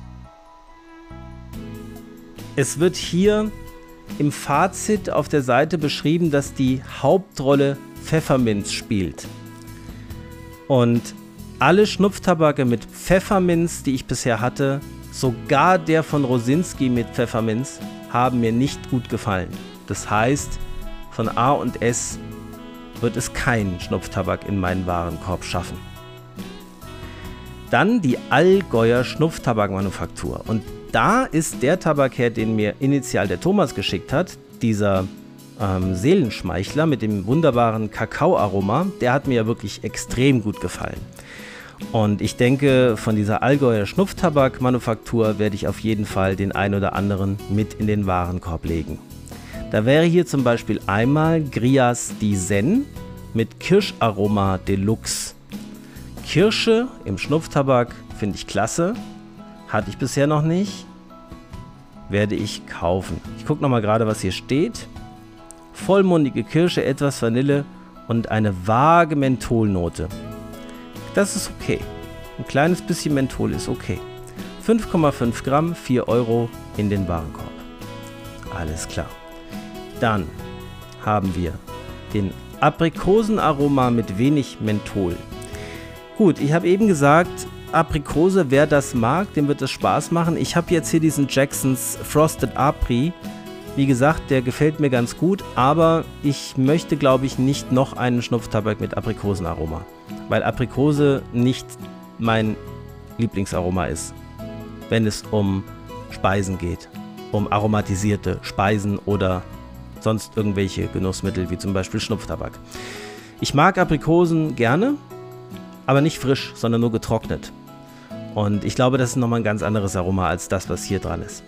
S1: es wird hier im Fazit auf der Seite beschrieben, dass die Hauptrolle Pfefferminz spielt. Und alle Schnupftabake mit Pfefferminz, die ich bisher hatte, sogar der von Rosinski mit Pfefferminz, haben mir nicht gut gefallen. Das heißt, von A und S wird es kein Schnupftabak in meinen Warenkorb schaffen. Dann die Allgäuer Schnupftabakmanufaktur. Und da ist der Tabak her, den mir initial der Thomas geschickt hat, dieser ähm, Seelenschmeichler mit dem wunderbaren Kakaoaroma, der hat mir ja wirklich extrem gut gefallen. Und ich denke, von dieser Allgäuer Schnupftabakmanufaktur werde ich auf jeden Fall den ein oder anderen mit in den Warenkorb legen. Da wäre hier zum Beispiel einmal Grias di Zen mit Kirscharoma Deluxe. Kirsche im Schnupftabak finde ich klasse. Hatte ich bisher noch nicht. Werde ich kaufen. Ich gucke nochmal gerade, was hier steht. Vollmundige Kirsche, etwas Vanille und eine vage Mentholnote. Das ist okay. Ein kleines bisschen Menthol ist okay. 5,5 Gramm, 4 Euro in den Warenkorb. Alles klar. Dann haben wir den Aprikosenaroma mit wenig Menthol. Gut, ich habe eben gesagt, Aprikose, wer das mag, dem wird es Spaß machen. Ich habe jetzt hier diesen Jacksons Frosted Apri. Wie gesagt, der gefällt mir ganz gut, aber ich möchte, glaube ich, nicht noch einen Schnupftabak mit Aprikosenaroma, weil Aprikose nicht mein Lieblingsaroma ist, wenn es um Speisen geht, um aromatisierte Speisen oder sonst irgendwelche Genussmittel wie zum Beispiel Schnupftabak. Ich mag Aprikosen gerne, aber nicht frisch, sondern nur getrocknet. Und ich glaube, das ist nochmal ein ganz anderes Aroma als das, was hier dran ist.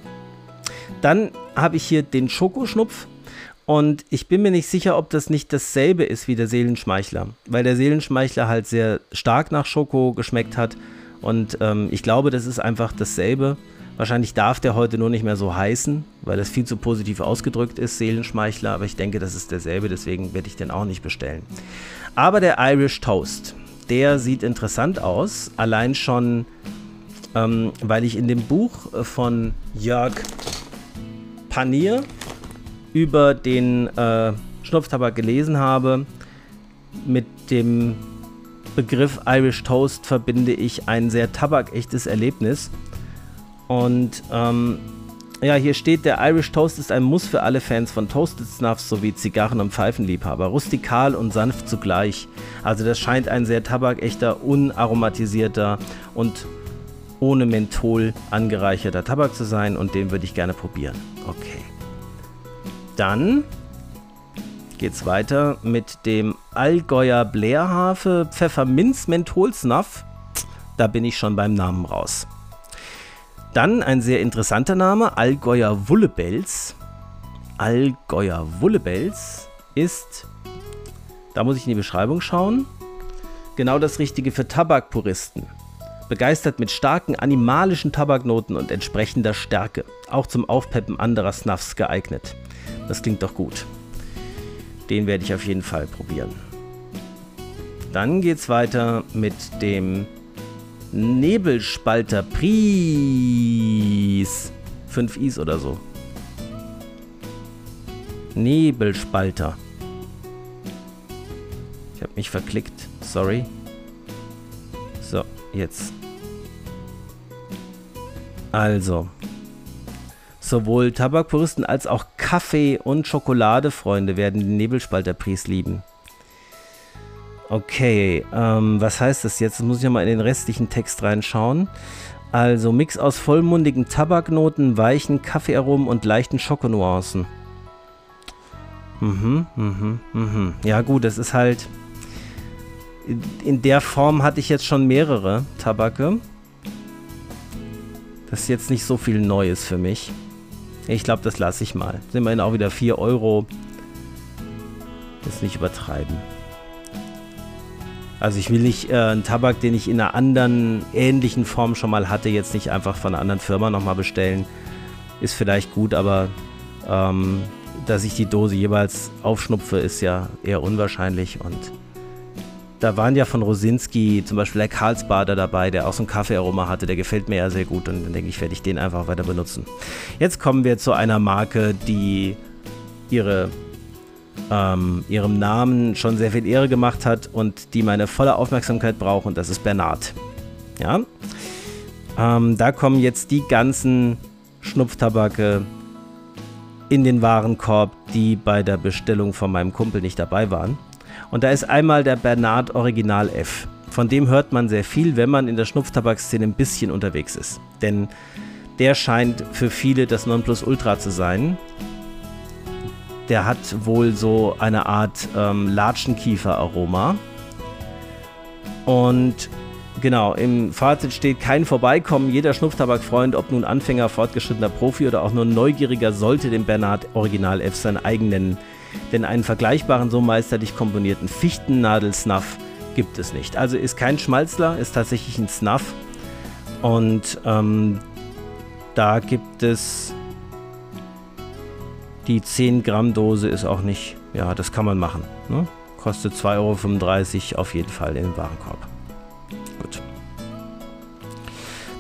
S1: Dann habe ich hier den Schokoschnupf. Und ich bin mir nicht sicher, ob das nicht dasselbe ist wie der Seelenschmeichler, weil der Seelenschmeichler halt sehr stark nach Schoko geschmeckt hat. Und ähm, ich glaube, das ist einfach dasselbe. Wahrscheinlich darf der heute nur nicht mehr so heißen, weil das viel zu positiv ausgedrückt ist, Seelenschmeichler. Aber ich denke, das ist derselbe, deswegen werde ich den auch nicht bestellen. Aber der Irish Toast, der sieht interessant aus. Allein schon, ähm, weil ich in dem Buch von Jörg Panier über den äh, Schnupftabak gelesen habe. Mit dem Begriff Irish Toast verbinde ich ein sehr tabakechtes Erlebnis. Und ähm, ja, hier steht, der Irish Toast ist ein Muss für alle Fans von Toasted Snuffs sowie Zigarren- und Pfeifenliebhaber. Rustikal und sanft zugleich. Also das scheint ein sehr tabakechter, unaromatisierter und ohne Menthol angereicherter Tabak zu sein und den würde ich gerne probieren. Okay. Dann geht's weiter mit dem Allgäuer Blairhafe Pfefferminz Menthol Snuff. Da bin ich schon beim Namen raus. Dann ein sehr interessanter Name, Allgäuer Wullebels. Allgäuer Wullebels ist, da muss ich in die Beschreibung schauen, genau das Richtige für Tabakpuristen begeistert mit starken animalischen Tabaknoten und entsprechender Stärke. Auch zum Aufpeppen anderer Snuffs geeignet. Das klingt doch gut. Den werde ich auf jeden Fall probieren. Dann geht es weiter mit dem Nebelspalter Pries. 5 Is oder so. Nebelspalter. Ich habe mich verklickt. Sorry. So, jetzt. Also, sowohl Tabakpuristen als auch Kaffee- und Schokoladefreunde werden den Nebelspalter-Pries lieben. Okay, ähm, was heißt das jetzt? Jetzt muss ich mal in den restlichen Text reinschauen. Also Mix aus vollmundigen Tabaknoten, weichen Kaffeearomen und leichten Schokonuancen. Mhm, mhm, mhm. Ja gut, das ist halt... In der Form hatte ich jetzt schon mehrere Tabake. Das ist jetzt nicht so viel Neues für mich. Ich glaube, das lasse ich mal. Sind immerhin auch wieder 4 Euro. Das nicht übertreiben. Also ich will nicht äh, einen Tabak, den ich in einer anderen ähnlichen Form schon mal hatte, jetzt nicht einfach von einer anderen Firma nochmal bestellen. Ist vielleicht gut, aber ähm, dass ich die Dose jeweils aufschnupfe, ist ja eher unwahrscheinlich und da waren ja von Rosinski zum Beispiel der Karlsbader dabei, der auch so ein Kaffeearoma hatte. Der gefällt mir ja sehr gut und dann denke ich, werde ich den einfach weiter benutzen. Jetzt kommen wir zu einer Marke, die ihre, ähm, ihrem Namen schon sehr viel Ehre gemacht hat und die meine volle Aufmerksamkeit braucht und das ist Bernard. Ja, ähm, da kommen jetzt die ganzen Schnupftabake in den Warenkorb, die bei der Bestellung von meinem Kumpel nicht dabei waren. Und da ist einmal der Bernard Original F. Von dem hört man sehr viel, wenn man in der Schnupftabakszene ein bisschen unterwegs ist. Denn der scheint für viele das Nonplusultra zu sein. Der hat wohl so eine Art ähm, Latschenkiefer-Aroma. Und genau, im Fazit steht kein Vorbeikommen. Jeder Schnupftabakfreund, ob nun Anfänger, fortgeschrittener Profi oder auch nur Neugieriger, sollte den Bernard Original F sein eigen nennen. Denn einen vergleichbaren, so meisterlich komponierten Fichtennadel-Snuff gibt es nicht. Also ist kein Schmalzler, ist tatsächlich ein Snuff. Und ähm, da gibt es die 10 Gramm Dose ist auch nicht, ja, das kann man machen. Ne? Kostet 2,35 Euro auf jeden Fall im Warenkorb. Gut.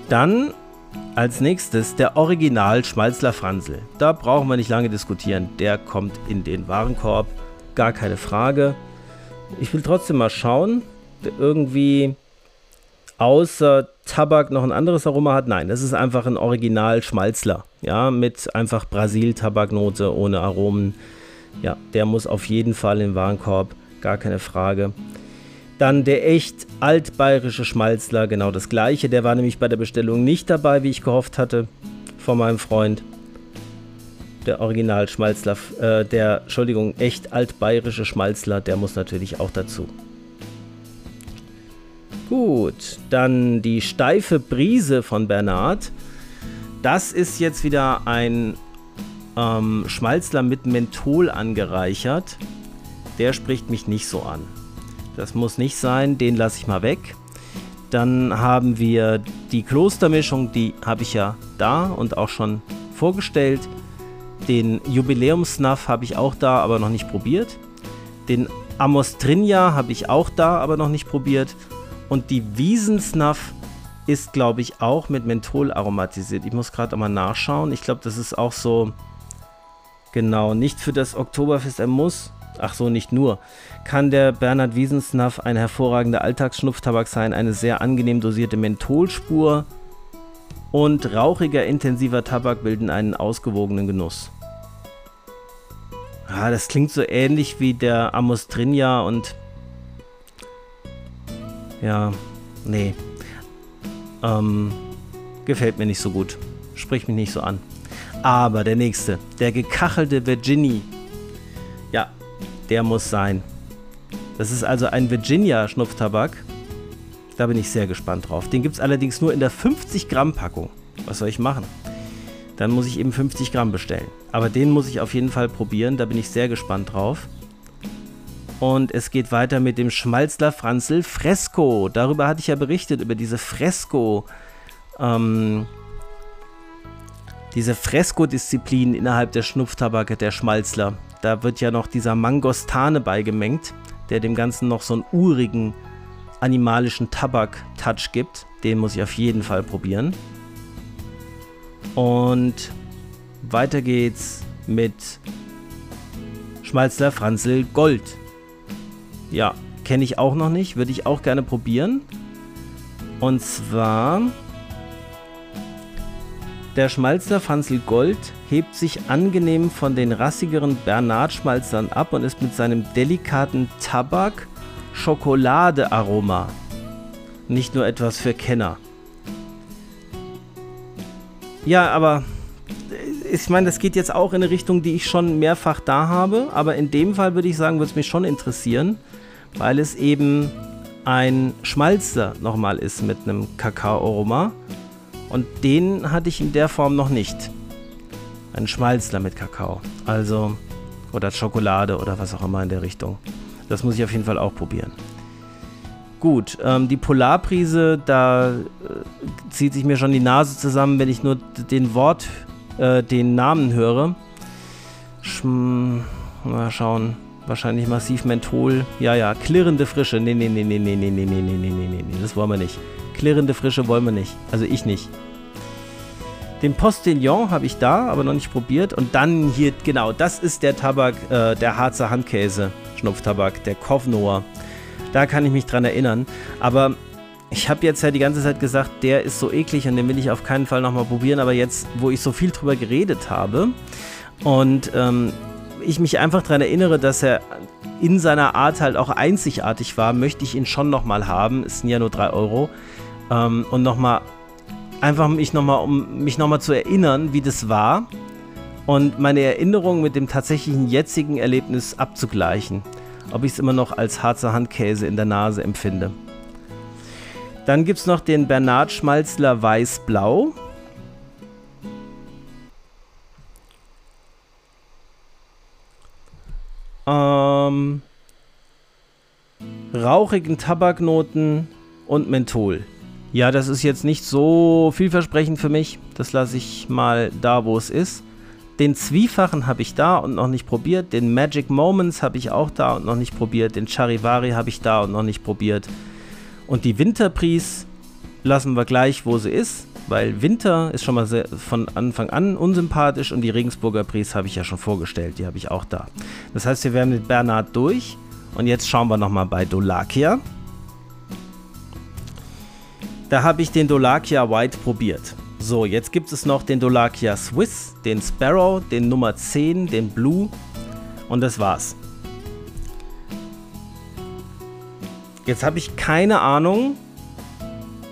S1: Dann als nächstes der Original Schmalzler Franzl. Da brauchen wir nicht lange diskutieren. Der kommt in den Warenkorb. Gar keine Frage. Ich will trotzdem mal schauen. Irgendwie außer Tabak noch ein anderes Aroma hat. Nein, das ist einfach ein Original Schmalzler. Ja, mit einfach Brasil-Tabaknote ohne Aromen. Ja, der muss auf jeden Fall im Warenkorb. Gar keine Frage. Dann der echt altbayerische Schmalzler, genau das gleiche. Der war nämlich bei der Bestellung nicht dabei, wie ich gehofft hatte, von meinem Freund. Der Original Schmalzler, äh, der, Entschuldigung, echt altbayerische Schmalzler, der muss natürlich auch dazu. Gut, dann die steife Brise von Bernard. Das ist jetzt wieder ein ähm, Schmalzler mit Menthol angereichert. Der spricht mich nicht so an. Das muss nicht sein, den lasse ich mal weg. Dann haben wir die Klostermischung, die habe ich ja da und auch schon vorgestellt. Den Jubiläumsnuff habe ich auch da, aber noch nicht probiert. Den Amostrinja habe ich auch da, aber noch nicht probiert. Und die Wiesensnuff ist, glaube ich, auch mit Menthol aromatisiert. Ich muss gerade mal nachschauen. Ich glaube, das ist auch so, genau, nicht für das Oktoberfest. Er muss, ach so, nicht nur, kann der Bernhard Wiesensnuff ein hervorragender Alltagsschnupftabak sein, eine sehr angenehm dosierte Mentholspur und rauchiger, intensiver Tabak bilden einen ausgewogenen Genuss. Ah, das klingt so ähnlich wie der Amostrinja und ja, nee. Ähm, gefällt mir nicht so gut. Spricht mich nicht so an. Aber der nächste, der gekachelte Virginie. Der muss sein. Das ist also ein Virginia-Schnupftabak. Da bin ich sehr gespannt drauf. Den gibt es allerdings nur in der 50 Gramm Packung. Was soll ich machen? Dann muss ich eben 50 Gramm bestellen. Aber den muss ich auf jeden Fall probieren. Da bin ich sehr gespannt drauf. Und es geht weiter mit dem Schmalzler Franzl Fresco. Darüber hatte ich ja berichtet, über diese Fresco. Ähm, diese Fresco-Disziplin innerhalb der Schnupftabake der Schmalzler. Da wird ja noch dieser Mangostane beigemengt, der dem Ganzen noch so einen urigen animalischen Tabak-Touch gibt. Den muss ich auf jeden Fall probieren. Und weiter geht's mit Schmalzler Franzl Gold. Ja, kenne ich auch noch nicht, würde ich auch gerne probieren. Und zwar der Schmalzer Franzl Gold hebt sich angenehm von den rassigeren Bernard-Schmalzern ab und ist mit seinem delikaten Tabak-Schokolade-Aroma nicht nur etwas für Kenner. Ja, aber ich meine, das geht jetzt auch in eine Richtung, die ich schon mehrfach da habe, aber in dem Fall würde ich sagen, würde es mich schon interessieren, weil es eben ein Schmalzer nochmal ist mit einem Kakao-Aroma. Und den hatte ich in der Form noch nicht. Ein Schmalzler mit Kakao. Also, oder Schokolade oder was auch immer in der Richtung. Das muss ich auf jeden Fall auch probieren. Gut, ähm, die Polarprise, da äh, zieht sich mir schon die Nase zusammen, wenn ich nur den Wort, äh, den Namen höre. Schm, mal schauen. Wahrscheinlich massiv Menthol. Ja, ja, klirrende Frische. Nee, nee, nee, nee, nee, nee, nee, nee, nee, nee, nee, nee, das wollen wir nicht. Klirrende Frische wollen wir nicht. Also ich nicht. Den Postillon habe ich da, aber noch nicht probiert. Und dann hier, genau, das ist der Tabak, äh, der Harzer Handkäse, Schnupftabak, der Kovnoer. Da kann ich mich dran erinnern. Aber ich habe jetzt ja die ganze Zeit gesagt, der ist so eklig und den will ich auf keinen Fall nochmal probieren. Aber jetzt, wo ich so viel drüber geredet habe und ähm, ich mich einfach daran erinnere, dass er in seiner Art halt auch einzigartig war, möchte ich ihn schon nochmal haben. Es sind ja nur 3 Euro. Ähm, und nochmal, einfach mich nochmal, um mich nochmal zu erinnern, wie das war. Und meine Erinnerung mit dem tatsächlichen jetzigen Erlebnis abzugleichen. Ob ich es immer noch als Harzer Handkäse in der Nase empfinde. Dann gibt es noch den Bernard Schmalzler Weiß-Blau. Ähm, rauchigen Tabaknoten und Menthol. Ja, das ist jetzt nicht so vielversprechend für mich. Das lasse ich mal da, wo es ist. Den Zwiefachen habe ich da und noch nicht probiert. Den Magic Moments habe ich auch da und noch nicht probiert. Den Charivari habe ich da und noch nicht probiert. Und die Winterpries lassen wir gleich, wo sie ist, weil Winter ist schon mal von Anfang an unsympathisch und die Regensburger Pries habe ich ja schon vorgestellt, die habe ich auch da. Das heißt, wir werden mit Bernhard durch und jetzt schauen wir nochmal bei Dolakia. Da habe ich den Dolakia White probiert. So, jetzt gibt es noch den Dolakia Swiss, den Sparrow, den Nummer 10, den Blue und das war's. Jetzt habe ich keine Ahnung,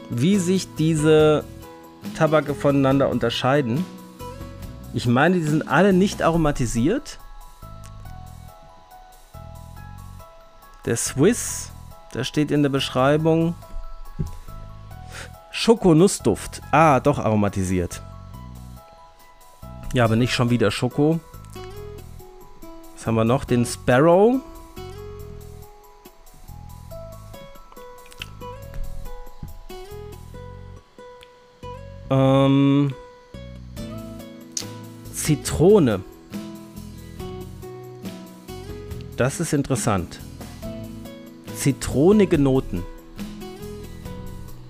S1: wie sich diese Tabake voneinander unterscheiden. Ich meine, die sind alle nicht aromatisiert. Der Swiss, da steht in der Beschreibung Schokonussduft. Ah, doch aromatisiert. Ja, aber nicht schon wieder Schoko. Was haben wir noch? Den Sparrow. Ähm, Zitrone. Das ist interessant. Zitronige Noten.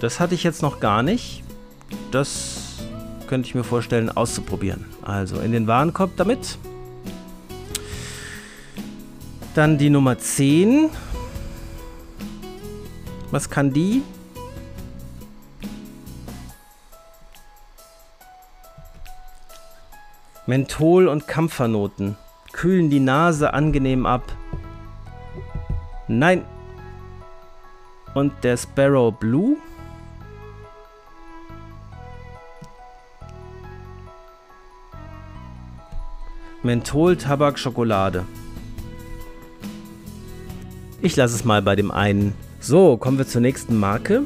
S1: Das hatte ich jetzt noch gar nicht. Das könnte ich mir vorstellen auszuprobieren. Also in den Warenkorb damit. Dann die Nummer 10. Was kann die? Menthol und Kampfernoten kühlen die Nase angenehm ab. Nein. Und der Sparrow Blue? Menthol, Tabak, Schokolade. Ich lasse es mal bei dem einen. So, kommen wir zur nächsten Marke.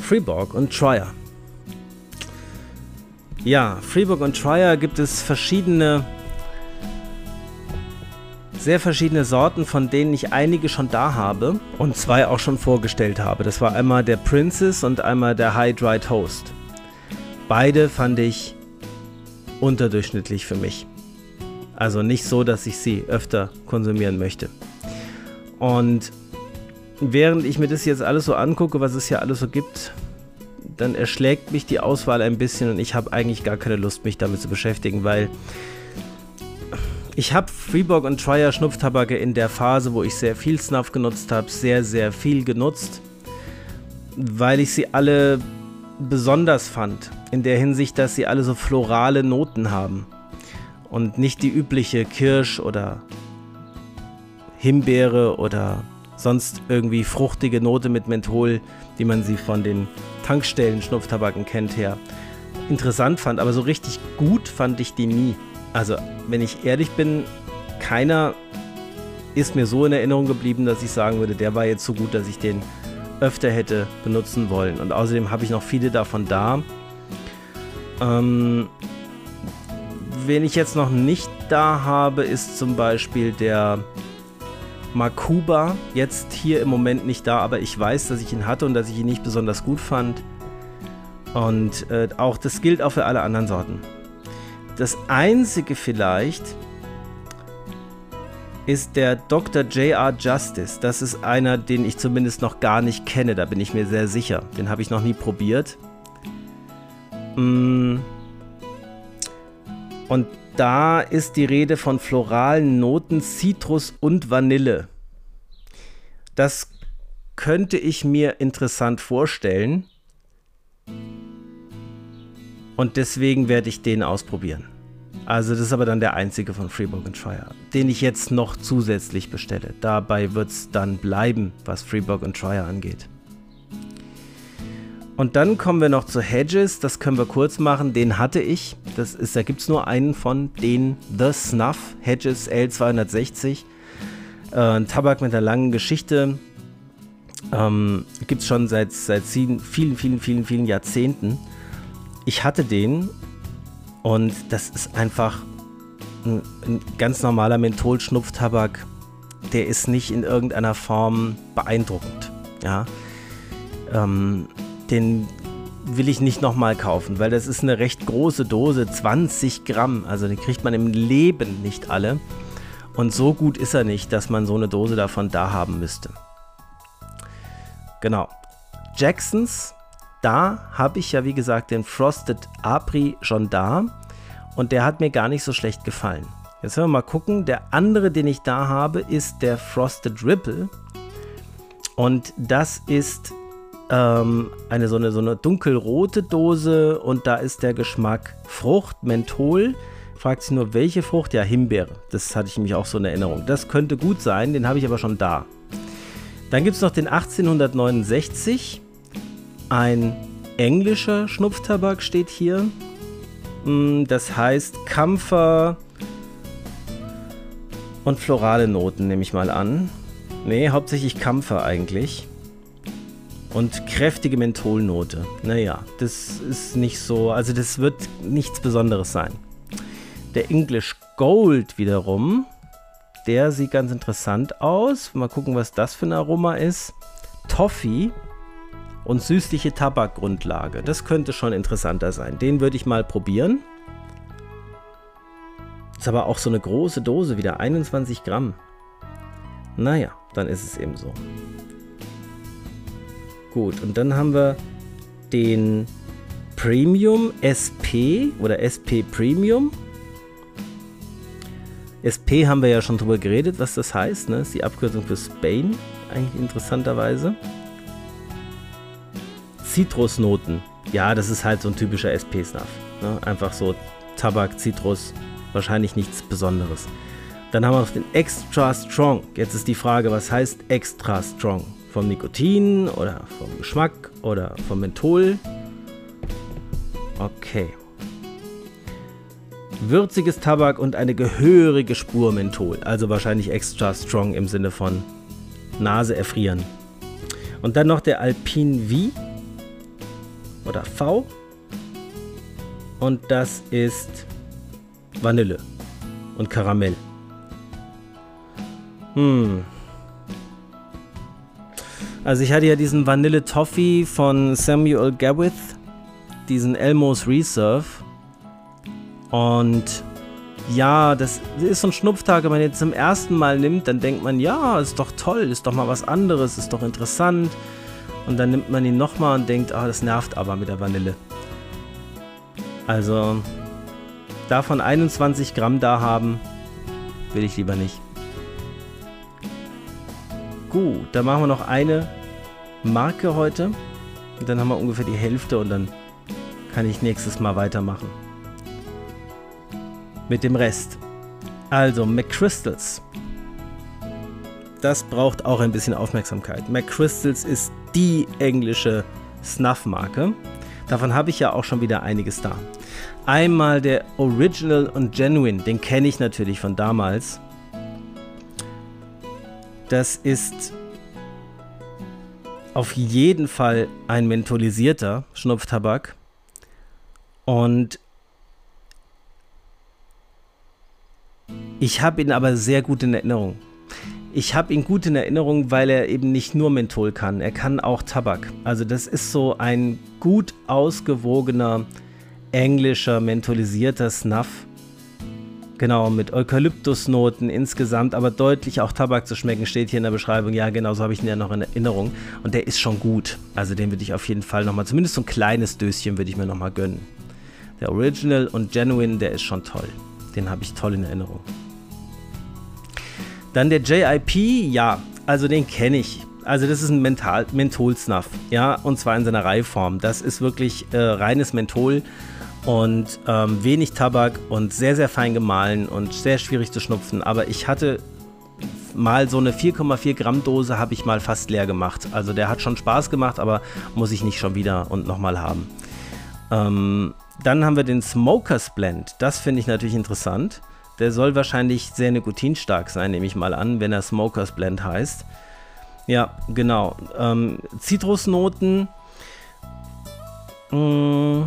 S1: Freeborg und Trier. Ja, Freeburg und Trier gibt es verschiedene, sehr verschiedene Sorten, von denen ich einige schon da habe und zwei auch schon vorgestellt habe. Das war einmal der Princess und einmal der High Dry Toast. Beide fand ich unterdurchschnittlich für mich. Also nicht so, dass ich sie öfter konsumieren möchte. Und während ich mir das jetzt alles so angucke, was es hier alles so gibt, dann erschlägt mich die Auswahl ein bisschen und ich habe eigentlich gar keine Lust, mich damit zu beschäftigen, weil ich habe Freeborg und Trier Schnupftabake in der Phase, wo ich sehr viel Snuff genutzt habe, sehr, sehr viel genutzt, weil ich sie alle besonders fand. In der Hinsicht, dass sie alle so florale Noten haben und nicht die übliche Kirsch oder Himbeere oder sonst irgendwie fruchtige Note mit Menthol, wie man sie von den Tankstellen Schnupftabaken kennt, her interessant fand. Aber so richtig gut fand ich die nie. Also, wenn ich ehrlich bin, keiner ist mir so in Erinnerung geblieben, dass ich sagen würde, der war jetzt so gut, dass ich den öfter hätte benutzen wollen. Und außerdem habe ich noch viele davon da. Ähm, wen ich jetzt noch nicht da habe, ist zum Beispiel der Makuba jetzt hier im Moment nicht da, aber ich weiß, dass ich ihn hatte und dass ich ihn nicht besonders gut fand. Und äh, auch das gilt auch für alle anderen Sorten. Das einzige vielleicht ist der Dr. J.R. Justice. Das ist einer, den ich zumindest noch gar nicht kenne, da bin ich mir sehr sicher. Den habe ich noch nie probiert. Mm. Und da ist die Rede von floralen Noten, Zitrus und Vanille. Das könnte ich mir interessant vorstellen. Und deswegen werde ich den ausprobieren. Also das ist aber dann der einzige von Freeburg Shire, den ich jetzt noch zusätzlich bestelle. Dabei wird es dann bleiben, was Freeburg Shire angeht. Und dann kommen wir noch zu Hedges, das können wir kurz machen, den hatte ich. Das ist, da gibt es nur einen von, den The Snuff, Hedges L260. Äh, ein Tabak mit einer langen Geschichte. Ähm, gibt es schon seit, seit vielen, vielen, vielen, vielen Jahrzehnten. Ich hatte den und das ist einfach ein, ein ganz normaler Menthol-Schnupftabak. Der ist nicht in irgendeiner Form beeindruckend. Ja. Ähm, den will ich nicht nochmal kaufen, weil das ist eine recht große Dose, 20 Gramm. Also den kriegt man im Leben nicht alle. Und so gut ist er nicht, dass man so eine Dose davon da haben müsste. Genau. Jacksons, da habe ich ja wie gesagt den Frosted Apri schon da. Und der hat mir gar nicht so schlecht gefallen. Jetzt werden wir mal gucken. Der andere, den ich da habe, ist der Frosted Ripple. Und das ist ähm, eine so, eine so eine dunkelrote Dose und da ist der Geschmack Frucht, Menthol. Fragt sich nur, welche Frucht? Ja, Himbeere. Das hatte ich nämlich auch so in Erinnerung. Das könnte gut sein, den habe ich aber schon da. Dann gibt es noch den 1869. Ein englischer Schnupftabak steht hier. Mm, das heißt Kampfer und florale Noten, nehme ich mal an. Ne, hauptsächlich Kampfer eigentlich und kräftige Mentholnote. Naja, das ist nicht so, also das wird nichts Besonderes sein. Der English Gold wiederum, der sieht ganz interessant aus. Mal gucken, was das für ein Aroma ist. Toffee und süßliche Tabakgrundlage. Das könnte schon interessanter sein. Den würde ich mal probieren. Ist aber auch so eine große Dose wieder, 21 Gramm. Naja, dann ist es eben so. Gut, und dann haben wir den Premium SP oder SP Premium. SP haben wir ja schon drüber geredet, was das heißt. Ne? Ist die Abkürzung für Spain, eigentlich interessanterweise. Zitrusnoten. Ja, das ist halt so ein typischer SP-Snuff. Ne? Einfach so Tabak, Zitrus, wahrscheinlich nichts Besonderes. Dann haben wir noch den Extra Strong. Jetzt ist die Frage, was heißt Extra Strong? Vom Nikotin oder vom Geschmack oder vom Menthol. Okay. Würziges Tabak und eine gehörige Spur Menthol. Also wahrscheinlich extra strong im Sinne von Nase erfrieren. Und dann noch der Alpine V oder V. Und das ist Vanille und Karamell. Hm, also ich hatte ja diesen Vanille Toffee von Samuel Gawith, diesen Elmo's Reserve. Und ja, das ist so ein Schnupftag, wenn man jetzt zum ersten Mal nimmt, dann denkt man, ja, ist doch toll, ist doch mal was anderes, ist doch interessant. Und dann nimmt man ihn nochmal und denkt, ah, das nervt aber mit der Vanille. Also, davon 21 Gramm da haben, will ich lieber nicht. Gut, dann machen wir noch eine Marke heute. Und dann haben wir ungefähr die Hälfte und dann kann ich nächstes Mal weitermachen. Mit dem Rest. Also, McCrystals. Das braucht auch ein bisschen Aufmerksamkeit. McCrystals ist die englische Snuff-Marke. Davon habe ich ja auch schon wieder einiges da. Einmal der Original und Genuine, den kenne ich natürlich von damals. Das ist auf jeden Fall ein mentholisierter Schnupftabak. Und ich habe ihn aber sehr gut in Erinnerung. Ich habe ihn gut in Erinnerung, weil er eben nicht nur Menthol kann, er kann auch Tabak. Also das ist so ein gut ausgewogener englischer mentholisierter Snuff Genau, mit Eukalyptusnoten insgesamt, aber deutlich auch Tabak zu schmecken, steht hier in der Beschreibung. Ja, genau, so habe ich ihn ja noch in Erinnerung. Und der ist schon gut. Also den würde ich auf jeden Fall nochmal, zumindest so ein kleines Döschen würde ich mir nochmal gönnen. Der Original und Genuine, der ist schon toll. Den habe ich toll in Erinnerung. Dann der JIP, ja, also den kenne ich. Also das ist ein Mental Menthol-Snuff, ja, und zwar in seiner Reihform. Das ist wirklich äh, reines Menthol und ähm, wenig Tabak und sehr, sehr fein gemahlen und sehr schwierig zu schnupfen. Aber ich hatte mal so eine 4,4 Gramm Dose habe ich mal fast leer gemacht. Also der hat schon Spaß gemacht, aber muss ich nicht schon wieder und nochmal haben. Ähm, dann haben wir den Smokers Blend. Das finde ich natürlich interessant. Der soll wahrscheinlich sehr nikotinstark sein, nehme ich mal an, wenn er Smokers Blend heißt. Ja, genau. Ähm, Zitrusnoten. Mmh.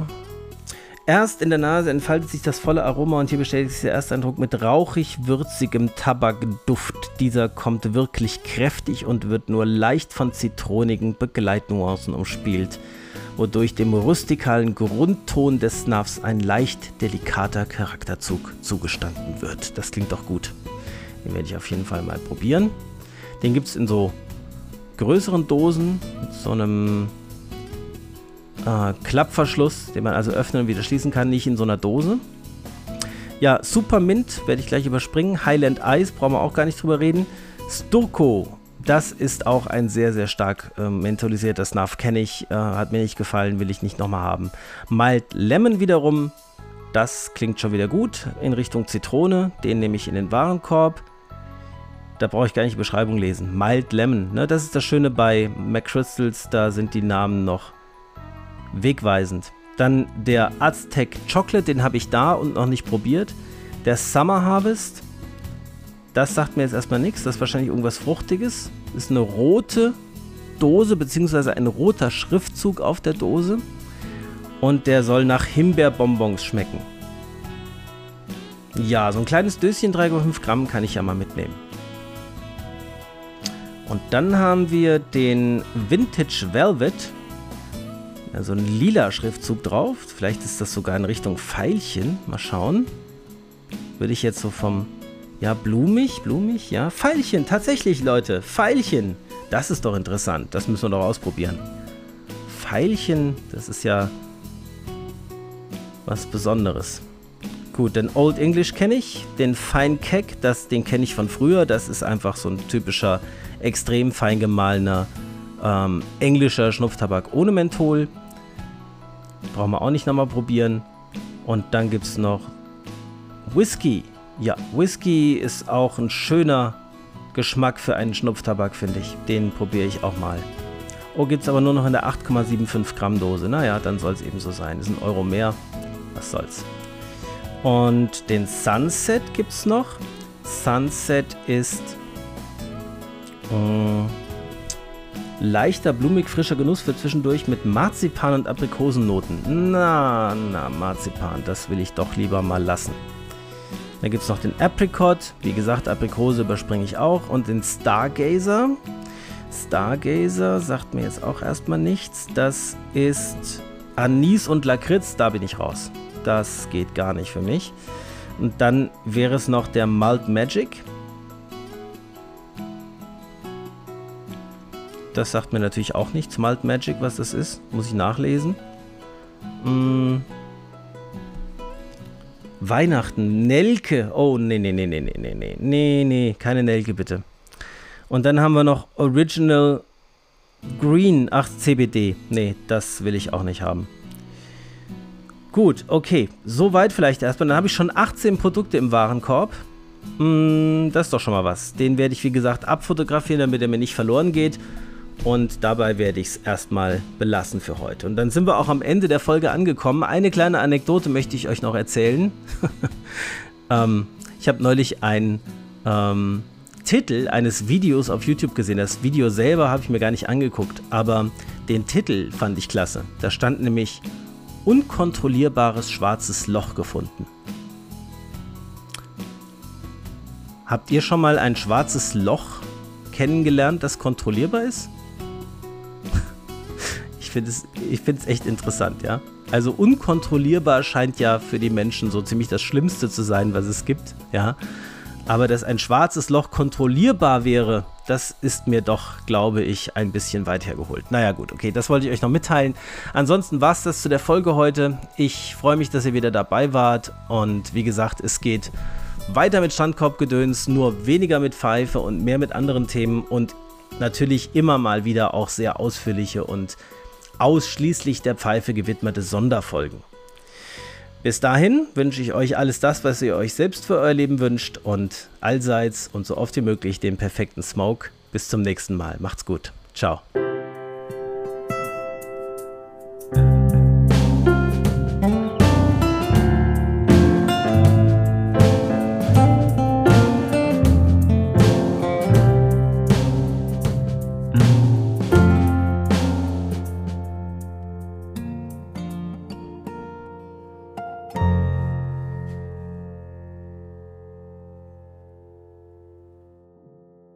S1: Erst in der Nase entfaltet sich das volle Aroma und hier bestätigt sich der erste Eindruck mit rauchig-würzigem Tabakduft. Dieser kommt wirklich kräftig und wird nur leicht von zitronigen Begleitnuancen umspielt, wodurch dem rustikalen Grundton des Snuffs ein leicht delikater Charakterzug zugestanden wird. Das klingt doch gut. Den werde ich auf jeden Fall mal probieren. Den gibt es in so größeren Dosen mit so einem äh, Klappverschluss, den man also öffnen und wieder schließen kann, nicht in so einer Dose. Ja, Super Mint werde ich gleich überspringen. Highland Ice brauchen wir auch gar nicht drüber reden. Sturko, das ist auch ein sehr, sehr stark äh, mentholisierter Snuff. Kenne ich, äh, hat mir nicht gefallen, will ich nicht nochmal haben. Mild Lemon wiederum, das klingt schon wieder gut. In Richtung Zitrone, den nehme ich in den Warenkorb. Da brauche ich gar nicht die Beschreibung lesen. Mild Lemon, ne? das ist das Schöne bei McCrystals, da sind die Namen noch wegweisend. Dann der Aztec Chocolate, den habe ich da und noch nicht probiert. Der Summer Harvest, das sagt mir jetzt erstmal nichts. Das ist wahrscheinlich irgendwas Fruchtiges. Das ist eine rote Dose, beziehungsweise ein roter Schriftzug auf der Dose. Und der soll nach Himbeerbonbons schmecken. Ja, so ein kleines Döschen, 3,5 Gramm, kann ich ja mal mitnehmen. Und dann haben wir den Vintage Velvet ja, so ein lila Schriftzug drauf. Vielleicht ist das sogar in Richtung Pfeilchen. Mal schauen. Würde ich jetzt so vom, ja, blumig, blumig, ja. Pfeilchen, tatsächlich, Leute. Pfeilchen. Das ist doch interessant. Das müssen wir doch ausprobieren. Pfeilchen, das ist ja was Besonderes. Gut, den Old English kenne ich. Den Fine Keck, das, den kenne ich von früher. Das ist einfach so ein typischer, extrem fein gemahlener ähm, englischer Schnupftabak ohne Menthol. Brauchen wir auch nicht nochmal probieren. Und dann gibt es noch Whisky. Ja, Whisky ist auch ein schöner Geschmack für einen Schnupftabak, finde ich. Den probiere ich auch mal. Oh, gibt es aber nur noch in der 8,75 Gramm Dose. Naja, dann soll es eben so sein. Ist ein Euro mehr. Was soll's. Und den Sunset gibt es noch. Sunset ist. Mh, Leichter, blumig, frischer Genuss für zwischendurch mit Marzipan und Aprikosennoten. Na, na, Marzipan, das will ich doch lieber mal lassen. Dann gibt es noch den Apricot. Wie gesagt, Aprikose überspringe ich auch. Und den Stargazer. Stargazer sagt mir jetzt auch erstmal nichts. Das ist Anis und Lakritz. Da bin ich raus. Das geht gar nicht für mich. Und dann wäre es noch der Malt Magic. Das sagt mir natürlich auch nichts. Malt Magic, was das ist. Muss ich nachlesen. Hm. Weihnachten. Nelke. Oh, nee, nee, nee, nee, nee, nee, nee. Nee, keine Nelke bitte. Und dann haben wir noch Original Green. Ach, CBD. Nee, das will ich auch nicht haben. Gut, okay. Soweit vielleicht erstmal. Dann habe ich schon 18 Produkte im Warenkorb. Hm, das ist doch schon mal was. Den werde ich, wie gesagt, abfotografieren, damit er mir nicht verloren geht. Und dabei werde ich es erstmal belassen für heute. Und dann sind wir auch am Ende der Folge angekommen. Eine kleine Anekdote möchte ich euch noch erzählen. ähm, ich habe neulich einen ähm, Titel eines Videos auf YouTube gesehen. Das Video selber habe ich mir gar nicht angeguckt, aber den Titel fand ich klasse. Da stand nämlich unkontrollierbares schwarzes Loch gefunden. Habt ihr schon mal ein schwarzes Loch kennengelernt, das kontrollierbar ist? Ich finde es ich find's echt interessant, ja. Also unkontrollierbar scheint ja für die Menschen so ziemlich das Schlimmste zu sein, was es gibt, ja. Aber dass ein schwarzes Loch kontrollierbar wäre, das ist mir doch, glaube ich, ein bisschen weit hergeholt. Naja, gut, okay, das wollte ich euch noch mitteilen. Ansonsten war es das zu der Folge heute. Ich freue mich, dass ihr wieder dabei wart. Und wie gesagt, es geht weiter mit Standkorbgedöns, nur weniger mit Pfeife und mehr mit anderen Themen und natürlich immer mal wieder auch sehr ausführliche und ausschließlich der Pfeife gewidmete Sonderfolgen. Bis dahin wünsche ich euch alles das, was ihr euch selbst für euer Leben wünscht und allseits und so oft wie möglich den perfekten Smoke. Bis zum nächsten Mal. Macht's gut. Ciao.